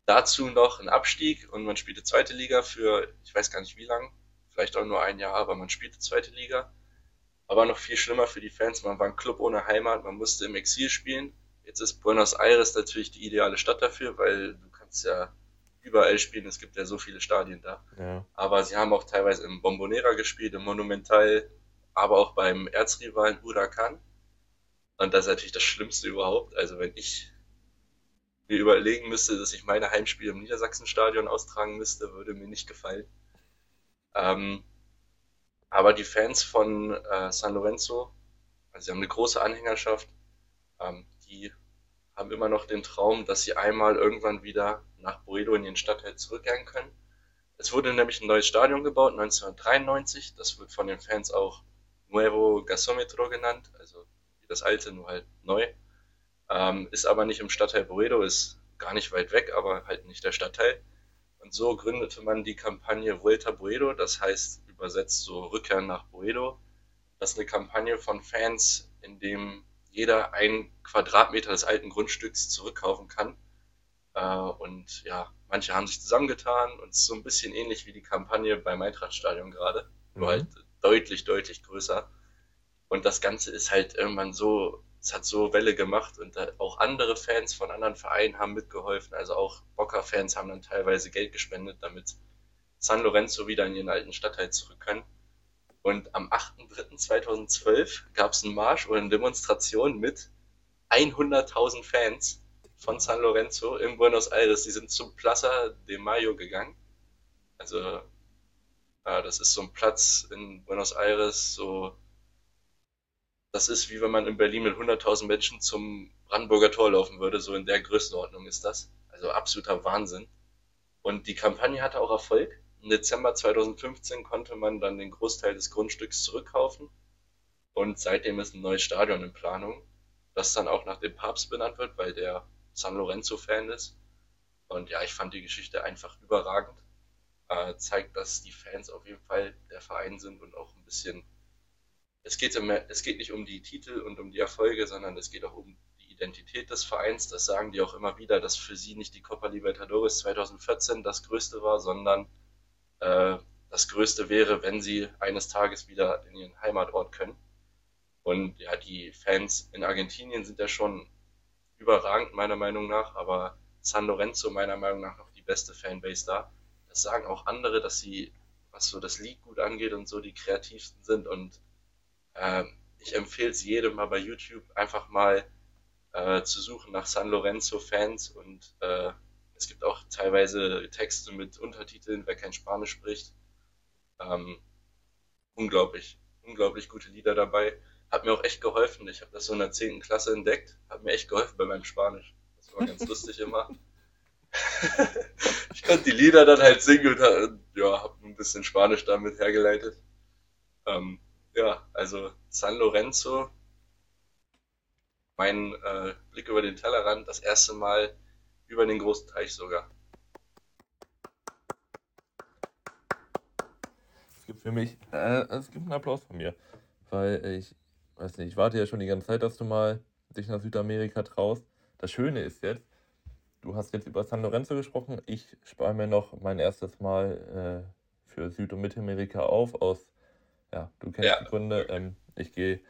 dazu noch ein Abstieg und man spielte zweite Liga für, ich weiß gar nicht wie lang, vielleicht auch nur ein Jahr, aber man spielte zweite Liga. Aber noch viel schlimmer für die Fans, man war ein Club ohne Heimat, man musste im Exil spielen. Jetzt ist Buenos Aires natürlich die ideale Stadt dafür, weil du kannst ja überall spielen, es gibt ja so viele Stadien da. Ja. Aber sie haben auch teilweise im Bombonera gespielt, im Monumental, aber auch beim Erzrivalen Huracan. Und das ist natürlich das Schlimmste überhaupt. Also wenn ich mir überlegen müsste, dass ich meine Heimspiele im Niedersachsenstadion austragen müsste, würde mir nicht gefallen. Ähm, aber die Fans von äh, San Lorenzo, also sie haben eine große Anhängerschaft, ähm, die haben immer noch den Traum, dass sie einmal irgendwann wieder nach Boedo in ihren Stadtteil zurückkehren können. Es wurde nämlich ein neues Stadion gebaut, 1993. Das wird von den Fans auch Nuevo Gasometro genannt, also wie das alte, nur halt neu. Ähm, ist aber nicht im Stadtteil Boedo, ist gar nicht weit weg, aber halt nicht der Stadtteil. Und so gründete man die Kampagne Vuelta Boedo, das heißt übersetzt so Rückkehr nach Boedo. Das ist eine Kampagne von Fans, in dem jeder ein Quadratmeter des alten Grundstücks zurückkaufen kann. Äh, und ja, manche haben sich zusammengetan und es ist so ein bisschen ähnlich wie die Kampagne beim Eintrachtstadion gerade, nur mhm. halt deutlich, deutlich größer. Und das Ganze ist halt irgendwann so es hat so Welle gemacht und auch andere Fans von anderen Vereinen haben mitgeholfen. Also auch Boca-Fans haben dann teilweise Geld gespendet, damit San Lorenzo wieder in ihren alten Stadtteil zurück können. Und am 8.3.2012 gab es einen Marsch oder eine Demonstration mit 100.000 Fans von San Lorenzo in Buenos Aires. Die sind zum Plaza de Mayo gegangen. Also, ja, das ist so ein Platz in Buenos Aires, so das ist wie wenn man in Berlin mit 100.000 Menschen zum Brandenburger Tor laufen würde. So in der Größenordnung ist das. Also absoluter Wahnsinn. Und die Kampagne hatte auch Erfolg. Im Dezember 2015 konnte man dann den Großteil des Grundstücks zurückkaufen. Und seitdem ist ein neues Stadion in Planung, das dann auch nach dem Papst benannt wird, weil der San Lorenzo-Fan ist. Und ja, ich fand die Geschichte einfach überragend. Äh, zeigt, dass die Fans auf jeden Fall der Verein sind und auch ein bisschen es geht, um, es geht nicht um die Titel und um die Erfolge, sondern es geht auch um die Identität des Vereins. Das sagen die auch immer wieder, dass für sie nicht die Copa Libertadores 2014 das Größte war, sondern äh, das Größte wäre, wenn sie eines Tages wieder in ihren Heimatort können. Und ja, die Fans in Argentinien sind ja schon überragend, meiner Meinung nach, aber San Lorenzo meiner Meinung nach noch die beste Fanbase da. Das sagen auch andere, dass sie, was so das Lied gut angeht und so, die kreativsten sind und äh, ich empfehle es jedem mal bei YouTube einfach mal äh, zu suchen nach San Lorenzo Fans und äh, es gibt auch teilweise Texte mit Untertiteln, wer kein Spanisch spricht. Ähm, unglaublich, unglaublich gute Lieder dabei. Hat mir auch echt geholfen. Ich habe das so in der 10. Klasse entdeckt. Hat mir echt geholfen bei meinem Spanisch. Das war ganz lustig immer. ich konnte die Lieder dann halt singen und ja, habe ein bisschen Spanisch damit hergeleitet. Ähm, ja, also San Lorenzo, mein äh, Blick über den Tellerrand, das erste Mal über den großen Teich sogar. Es gibt für mich, äh, es gibt einen Applaus von mir, weil ich, weiß nicht, ich warte ja schon die ganze Zeit, dass du mal dich nach Südamerika traust. Das Schöne ist jetzt, du hast jetzt über San Lorenzo gesprochen, ich spare mir noch mein erstes Mal äh, für Süd- und Mittelamerika auf, aus, ja, du kennst ja. die Gründe. Ähm, ich gehe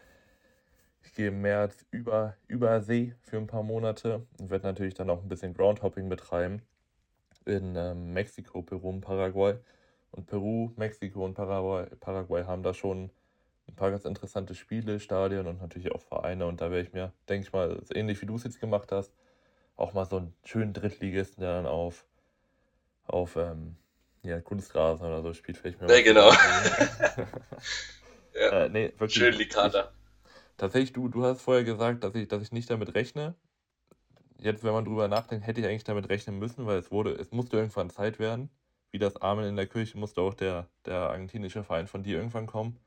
ich gehe im März über, über See für ein paar Monate und werde natürlich dann auch ein bisschen Groundhopping betreiben in ähm, Mexiko, Peru und Paraguay. Und Peru, Mexiko und Paraguay, Paraguay haben da schon ein paar ganz interessante Spiele, Stadien und natürlich auch Vereine. Und da werde ich mir, denke ich mal, ähnlich wie du es jetzt gemacht hast, auch mal so einen schönen Drittligisten, der dann auf, auf ähm, ja, Kunstrasen oder so spielt, vielleicht mir. Ja, genau. ja. Äh, nee, wirklich, Schön Likata. Tatsächlich, du, du hast vorher gesagt, dass ich, dass ich nicht damit rechne. Jetzt, wenn man drüber nachdenkt, hätte ich eigentlich damit rechnen müssen, weil es wurde, es musste irgendwann Zeit werden. Wie das Amen in der Kirche musste auch der, der argentinische Verein von dir irgendwann kommen.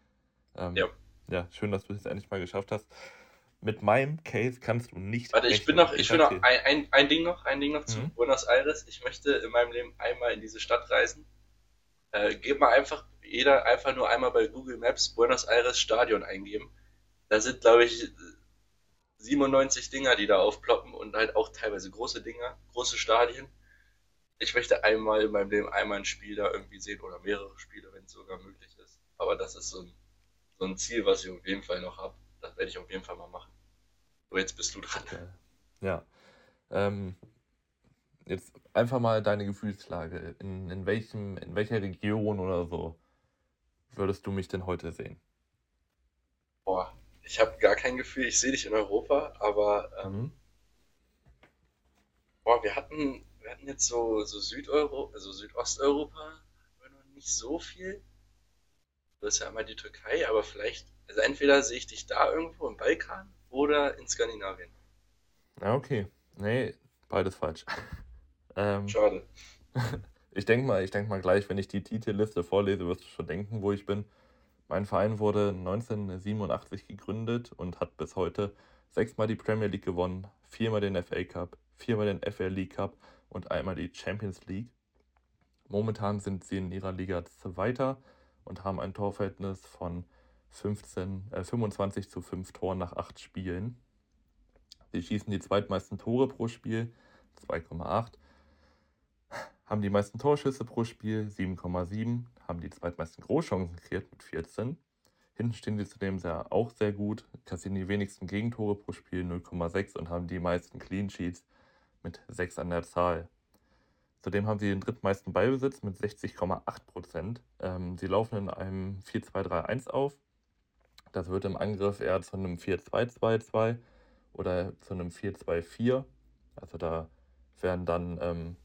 Ähm, ja. Ja, schön, dass du es endlich mal geschafft hast. Mit meinem Case kannst du nicht. Warte, ich bin noch, ich will noch ein, ein, ein Ding noch, ein Ding noch zu mhm. Buenos Aires. Ich möchte in meinem Leben einmal in diese Stadt reisen. Äh, gib mal einfach, jeder einfach nur einmal bei Google Maps Buenos Aires Stadion eingeben da sind, glaube ich, 97 Dinger, die da aufploppen und halt auch teilweise große Dinger, große Stadien. Ich möchte einmal in meinem Leben einmal ein Spiel da irgendwie sehen oder mehrere Spiele, wenn es sogar möglich ist. Aber das ist so ein, so ein Ziel, was ich auf jeden Fall noch habe. Das werde ich auf jeden Fall mal machen. So, jetzt bist du dran. Ja. Ähm, jetzt einfach mal deine Gefühlslage. In, in, welchem, in welcher Region oder so würdest du mich denn heute sehen? Boah, ich habe gar kein Gefühl, ich sehe dich in Europa, aber ähm, mhm. boah, wir hatten, wir hatten jetzt so, so Südeuro, also Südosteuropa noch nicht so viel. Das ist ja immer die Türkei, aber vielleicht, also entweder sehe ich dich da irgendwo im Balkan oder in Skandinavien. Ja, okay. Nee, beides falsch. ähm, Schade. ich denke mal, ich denke mal gleich, wenn ich die Titelliste vorlese, wirst du schon denken, wo ich bin. Mein Verein wurde 1987 gegründet und hat bis heute sechsmal die Premier League gewonnen, viermal den FA Cup, viermal den FA League Cup und einmal die Champions League. Momentan sind sie in ihrer Liga Zweiter und haben ein Torverhältnis von 15, äh, 25 zu 5 Toren nach 8 Spielen. Sie schießen die zweitmeisten Tore pro Spiel, 2,8 haben die meisten Torschüsse pro Spiel, 7,7, haben die zweitmeisten Großchancen kreiert mit 14. Hinten stehen sie zudem sehr, auch sehr gut, kassieren die wenigsten Gegentore pro Spiel 0,6 und haben die meisten Clean Sheets mit 6 an der Zahl. Zudem haben sie den drittmeisten Ballbesitz mit 60,8% Ähm, sie laufen in einem 4-2-3-1 auf. Das wird im Angriff eher zu einem 4-2-2-2 oder zu einem 4-2-4. Also da werden dann ähm,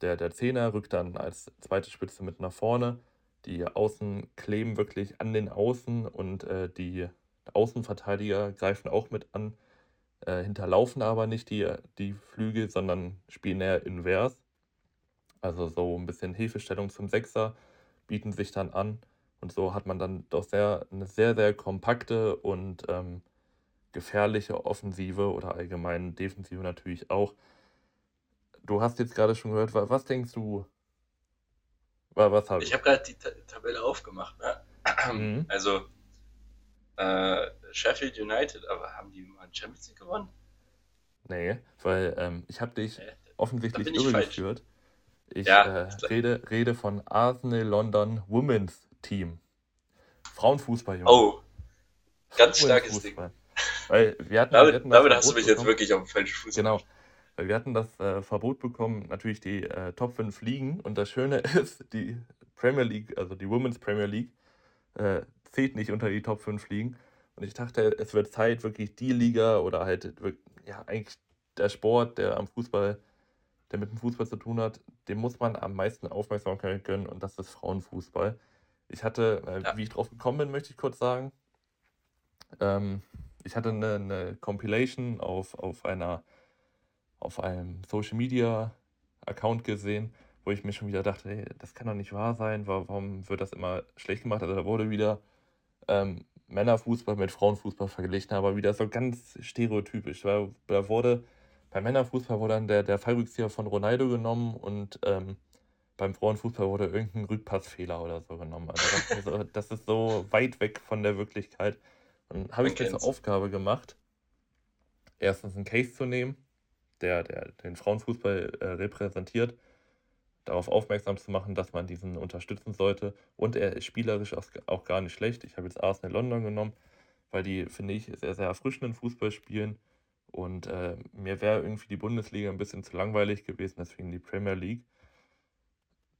der, der Zehner rückt dann als zweite Spitze mit nach vorne. Die Außen kleben wirklich an den Außen und äh, die Außenverteidiger greifen auch mit an, äh, hinterlaufen aber nicht die, die Flügel, sondern spielen eher invers. Also so ein bisschen Hilfestellung zum Sechser bieten sich dann an. Und so hat man dann doch sehr, eine sehr, sehr kompakte und ähm, gefährliche Offensive oder allgemein Defensive natürlich auch. Du hast jetzt gerade schon gehört, was denkst du? Was habe ich? Ich habe gerade die Tabelle aufgemacht. Ne? Mhm. Also, äh, Sheffield United, aber haben die mal Champions League gewonnen? Nee, weil ähm, ich habe dich nee, offensichtlich irregeführt. Ich ja, äh, rede, rede von Arsenal London Women's Team. Frauenfußball, Junge. Oh, ganz starkes Ding. Weil wir hatten, damit, wir hatten damit hast du mich jetzt wirklich auf dem falschen Fuß Genau. Weil wir hatten das äh, Verbot bekommen, natürlich die äh, Top 5 Ligen. Und das Schöne ist, die Premier League, also die Women's Premier League, äh, zählt nicht unter die Top 5 Ligen. Und ich dachte, es wird Zeit, wirklich die Liga oder halt, ja, eigentlich der Sport, der am Fußball, der mit dem Fußball zu tun hat, dem muss man am meisten Aufmerksamkeit gönnen und das ist Frauenfußball. Ich hatte, äh, ja. wie ich drauf gekommen bin, möchte ich kurz sagen. Ähm, ich hatte eine, eine Compilation auf, auf einer auf einem Social Media Account gesehen, wo ich mir schon wieder dachte, hey, das kann doch nicht wahr sein, warum wird das immer schlecht gemacht? Also da wurde wieder ähm, Männerfußball mit Frauenfußball verglichen, aber wieder so ganz stereotypisch. Weil da wurde beim Männerfußball wurde dann der, der Fallrückzieher von Ronaldo genommen und ähm, beim Frauenfußball wurde irgendein Rückpassfehler oder so genommen. Also das, ist, das ist so weit weg von der Wirklichkeit. Und habe ich mir zur Aufgabe gemacht, erstens einen Case zu nehmen der, der den Frauenfußball äh, repräsentiert. darauf aufmerksam zu machen, dass man diesen unterstützen sollte. Und er ist spielerisch auch gar nicht schlecht. Ich habe jetzt Arsenal London genommen, weil die, finde ich, sehr, sehr erfrischenden Fußball spielen. Und äh, mir wäre irgendwie die Bundesliga ein bisschen zu langweilig gewesen, deswegen die Premier League.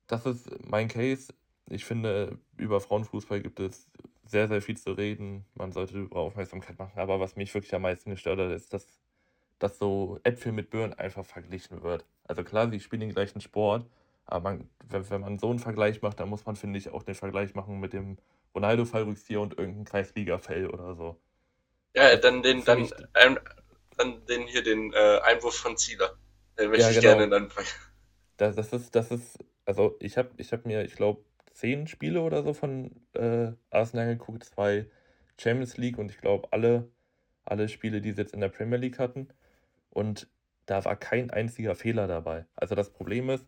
Das ist mein Case. Ich finde, über Frauenfußball gibt es sehr, sehr viel zu reden. Man sollte über Aufmerksamkeit machen. Aber was mich wirklich am meisten gestört hat, ist, dass, dass so Äpfel mit Birnen einfach verglichen wird. Also klar, sie spielen den gleichen Sport, aber man, wenn, wenn man so einen Vergleich macht, dann muss man, finde ich, auch den Vergleich machen mit dem Ronaldo-Fallrückzieher und irgendein Kreisliga-Fell oder so. Ja, dann den, dann, ähm, dann den hier den äh, Einwurf von Zieler. Den möchte ja, ich genau. gerne dann. Das, das ist, das ist, also ich habe ich hab mir, ich glaube, zehn Spiele oder so von äh, Arsenal geguckt, zwei Champions League und ich glaube alle, alle Spiele, die sie jetzt in der Premier League hatten. Und da war kein einziger Fehler dabei. Also das Problem ist,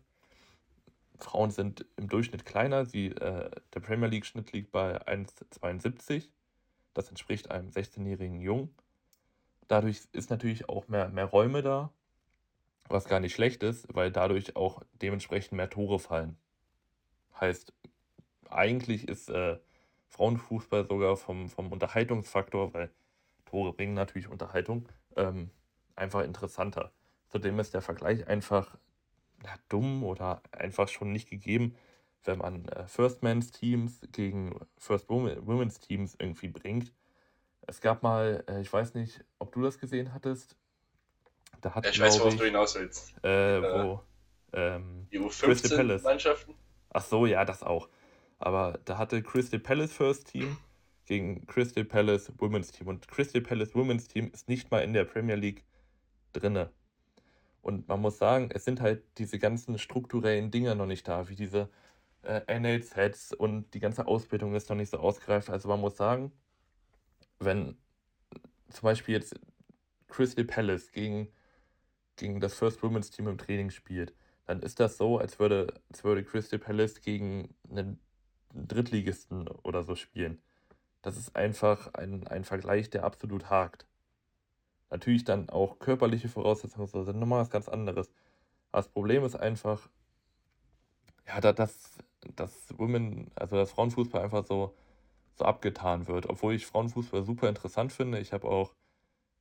Frauen sind im Durchschnitt kleiner. Sie, äh, der Premier League-Schnitt liegt bei 1,72. Das entspricht einem 16-jährigen Jungen. Dadurch ist natürlich auch mehr, mehr Räume da, was gar nicht schlecht ist, weil dadurch auch dementsprechend mehr Tore fallen. Heißt, eigentlich ist äh, Frauenfußball sogar vom, vom Unterhaltungsfaktor, weil Tore bringen natürlich Unterhaltung, ähm, einfach interessanter. Zudem ist der Vergleich einfach ja, dumm oder einfach schon nicht gegeben, wenn man äh, First Men's Teams gegen First Women's Teams irgendwie bringt. Es gab mal, äh, ich weiß nicht, ob du das gesehen hattest. Da hat, ich weiß, worauf du hinaus willst. Äh, wo, ähm, die U15-Mannschaften? Ach so, ja, das auch. Aber da hatte Crystal Palace First Team gegen Crystal Palace Women's Team. Und Crystal Palace Women's Team ist nicht mal in der Premier League drinne. Und man muss sagen, es sind halt diese ganzen strukturellen Dinge noch nicht da, wie diese äh, NLZs und die ganze Ausbildung ist noch nicht so ausgereift. Also man muss sagen, wenn zum Beispiel jetzt Crystal Palace gegen, gegen das First Women's Team im Training spielt, dann ist das so, als würde, als würde Crystal Palace gegen einen Drittligisten oder so spielen. Das ist einfach ein, ein Vergleich, der absolut hakt. Natürlich dann auch körperliche Voraussetzungen so sind nochmal was ganz anderes. Aber das Problem ist einfach, ja, dass, dass Women, also dass Frauenfußball einfach so, so abgetan wird. Obwohl ich Frauenfußball super interessant finde. Ich habe auch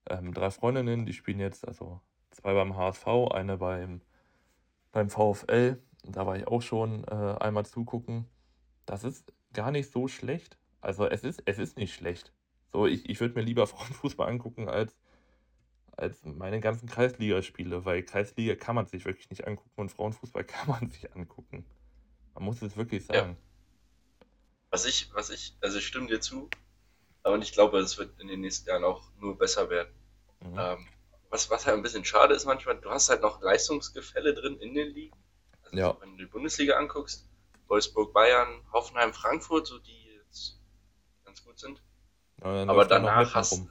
ähm, drei Freundinnen, die spielen jetzt, also zwei beim HSV, eine beim, beim VfL. Da war ich auch schon äh, einmal zugucken. Das ist gar nicht so schlecht. Also es ist, es ist nicht schlecht. So, ich, ich würde mir lieber Frauenfußball angucken als, als meine ganzen Kreisligaspiele, weil Kreisliga kann man sich wirklich nicht angucken und Frauenfußball kann man sich angucken. Man muss es wirklich sagen. Ja. Was ich, was ich, also ich stimme dir zu, aber ich glaube, es wird in den nächsten Jahren auch nur besser werden. Mhm. Ähm, was, was halt ein bisschen schade ist manchmal, du hast halt noch Leistungsgefälle drin in den Ligen. Also ja. wenn du die Bundesliga anguckst, Wolfsburg, Bayern, Hoffenheim, Frankfurt, so die jetzt ganz gut sind. Ja, Aber danach hast du.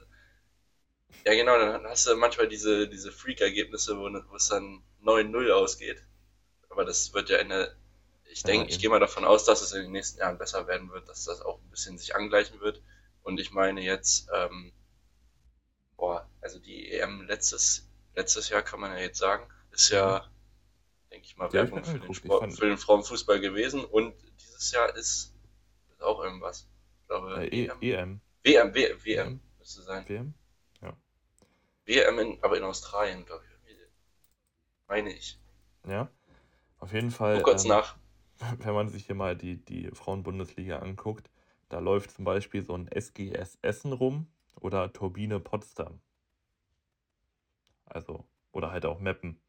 Ja, genau, dann hast du manchmal diese, diese Freak-Ergebnisse, wo, wo es dann 9-0 ausgeht. Aber das wird ja in der. Ich denke, ja, ich gehe mal davon aus, dass es in den nächsten Jahren besser werden wird, dass das auch ein bisschen sich angleichen wird. Und ich meine jetzt, ähm, boah, also die EM letztes, letztes Jahr kann man ja jetzt sagen, ist ja mhm denke ich mal, Werbung für den, Sport, für den Frauenfußball gewesen. Und dieses Jahr ist, ist auch irgendwas. Ich glaube, äh, EM. EM. WM, WM, WM müsste sein. WM? Ja. WM, in, aber in Australien, glaube ich. Meine ich. Ja, auf jeden Fall. Guck kurz ähm, nach. Wenn man sich hier mal die, die Frauenbundesliga anguckt, da läuft zum Beispiel so ein SGS Essen rum oder Turbine Potsdam. Also, oder halt auch Meppen.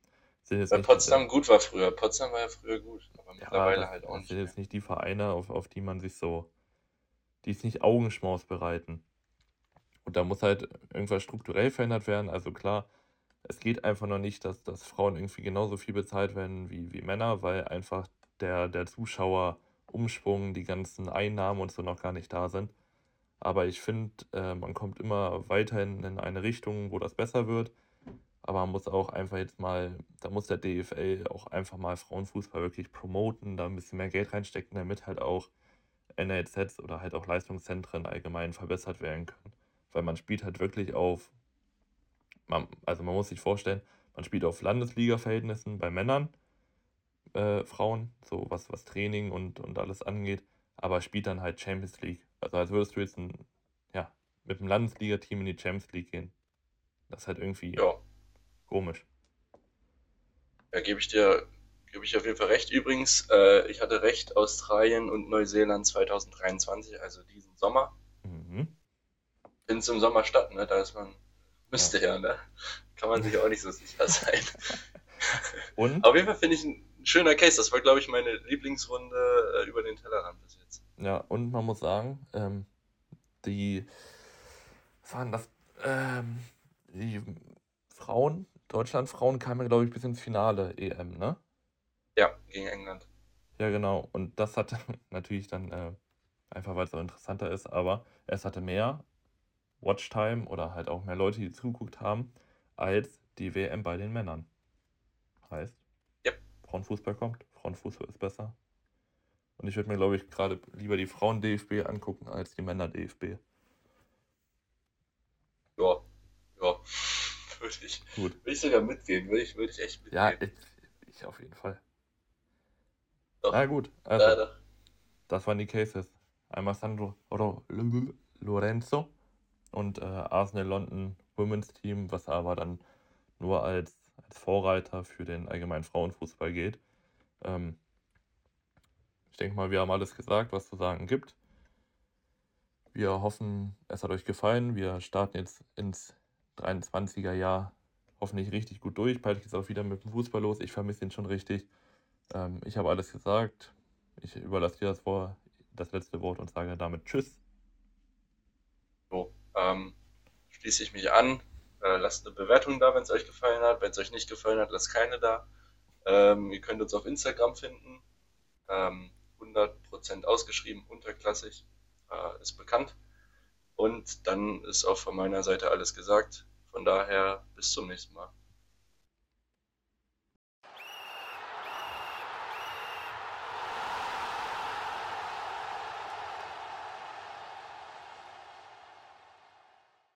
Weil Potsdam gut war früher. Potsdam war ja früher gut, aber mittlerweile das, halt auch nicht. Das sind jetzt nicht die Vereine, auf, auf die man sich so, die es nicht Augenschmaus bereiten. Und da muss halt irgendwas strukturell verändert werden. Also klar, es geht einfach noch nicht, dass, dass Frauen irgendwie genauso viel bezahlt werden wie, wie Männer, weil einfach der, der Zuschauerumschwung, die ganzen Einnahmen und so noch gar nicht da sind. Aber ich finde, äh, man kommt immer weiterhin in eine Richtung, wo das besser wird. Aber man muss auch einfach jetzt mal, da muss der DFL auch einfach mal Frauenfußball wirklich promoten, da ein bisschen mehr Geld reinstecken, damit halt auch NLZs oder halt auch Leistungszentren allgemein verbessert werden können. Weil man spielt halt wirklich auf, man, also man muss sich vorstellen, man spielt auf Landesliga-Verhältnissen bei Männern äh, Frauen, so was, was Training und, und alles angeht, aber spielt dann halt Champions League. Also als würdest du jetzt ein, ja, mit einem Landesliga-Team in die Champions League gehen. Das ist halt irgendwie Ja, komisch. da gebe ich dir, gebe ich auf jeden Fall recht. Übrigens, äh, ich hatte recht, Australien und Neuseeland 2023, also diesen Sommer. Mhm. Findet im Sommer statt, ne? Da ist man, müsste ja, ne? Kann man sich auch nicht so sicher sein. Und, Auf jeden Fall finde ich ein schöner Case. Das war, glaube ich, meine Lieblingsrunde äh, über den Tellerrand bis jetzt. ja, und man muss sagen, ähm, die, was waren das? Ähm, die Frauen, Deutschland-Frauen kamen, glaube ich, bis ins Finale EM, ne? Ja, gegen England. Ja, genau. Und das hatte natürlich dann, äh, einfach weil es so interessanter ist, aber es hatte mehr Watchtime oder halt auch mehr Leute, die zugeguckt haben, als die WM bei den Männern. Heißt, Ja. Frauenfußball kommt, Frauenfußball ist besser. Und ich würde mir, glaube ich, gerade lieber die Frauen-DFB angucken als die Männer-DFB. Ja, ja. Würde ich, Gut. würde ich sogar mitgehen. Würde ich, würde ich echt mitgehen. Ja, ich, ich auf jeden Fall. Doch. Na gut, also, Leider. das waren die Cases. Einmal Sandro Ro- L- Lorenzo und äh, Arsenal London Women's Team, was aber dann nur als, als Vorreiter für den allgemeinen Frauenfußball geht. Ähm, ich denke mal, wir haben alles gesagt, was zu sagen gibt. Wir hoffen, es hat euch gefallen. Wir starten jetzt ins 23er Jahr hoffentlich richtig gut durch. Bald geht es auch wieder mit dem Fußball los. Ich vermisse ihn schon richtig. Ähm, ich habe alles gesagt. Ich überlasse dir das, Wort, das letzte Wort und sage damit Tschüss. So, ähm, schließe ich mich an. Äh, lasst eine Bewertung da, wenn es euch gefallen hat. Wenn es euch nicht gefallen hat, lasst keine da. Ähm, ihr könnt uns auf Instagram finden. Ähm, 100% ausgeschrieben, unterklassig, äh, ist bekannt. Und dann ist auch von meiner Seite alles gesagt. Von daher bis zum nächsten Mal.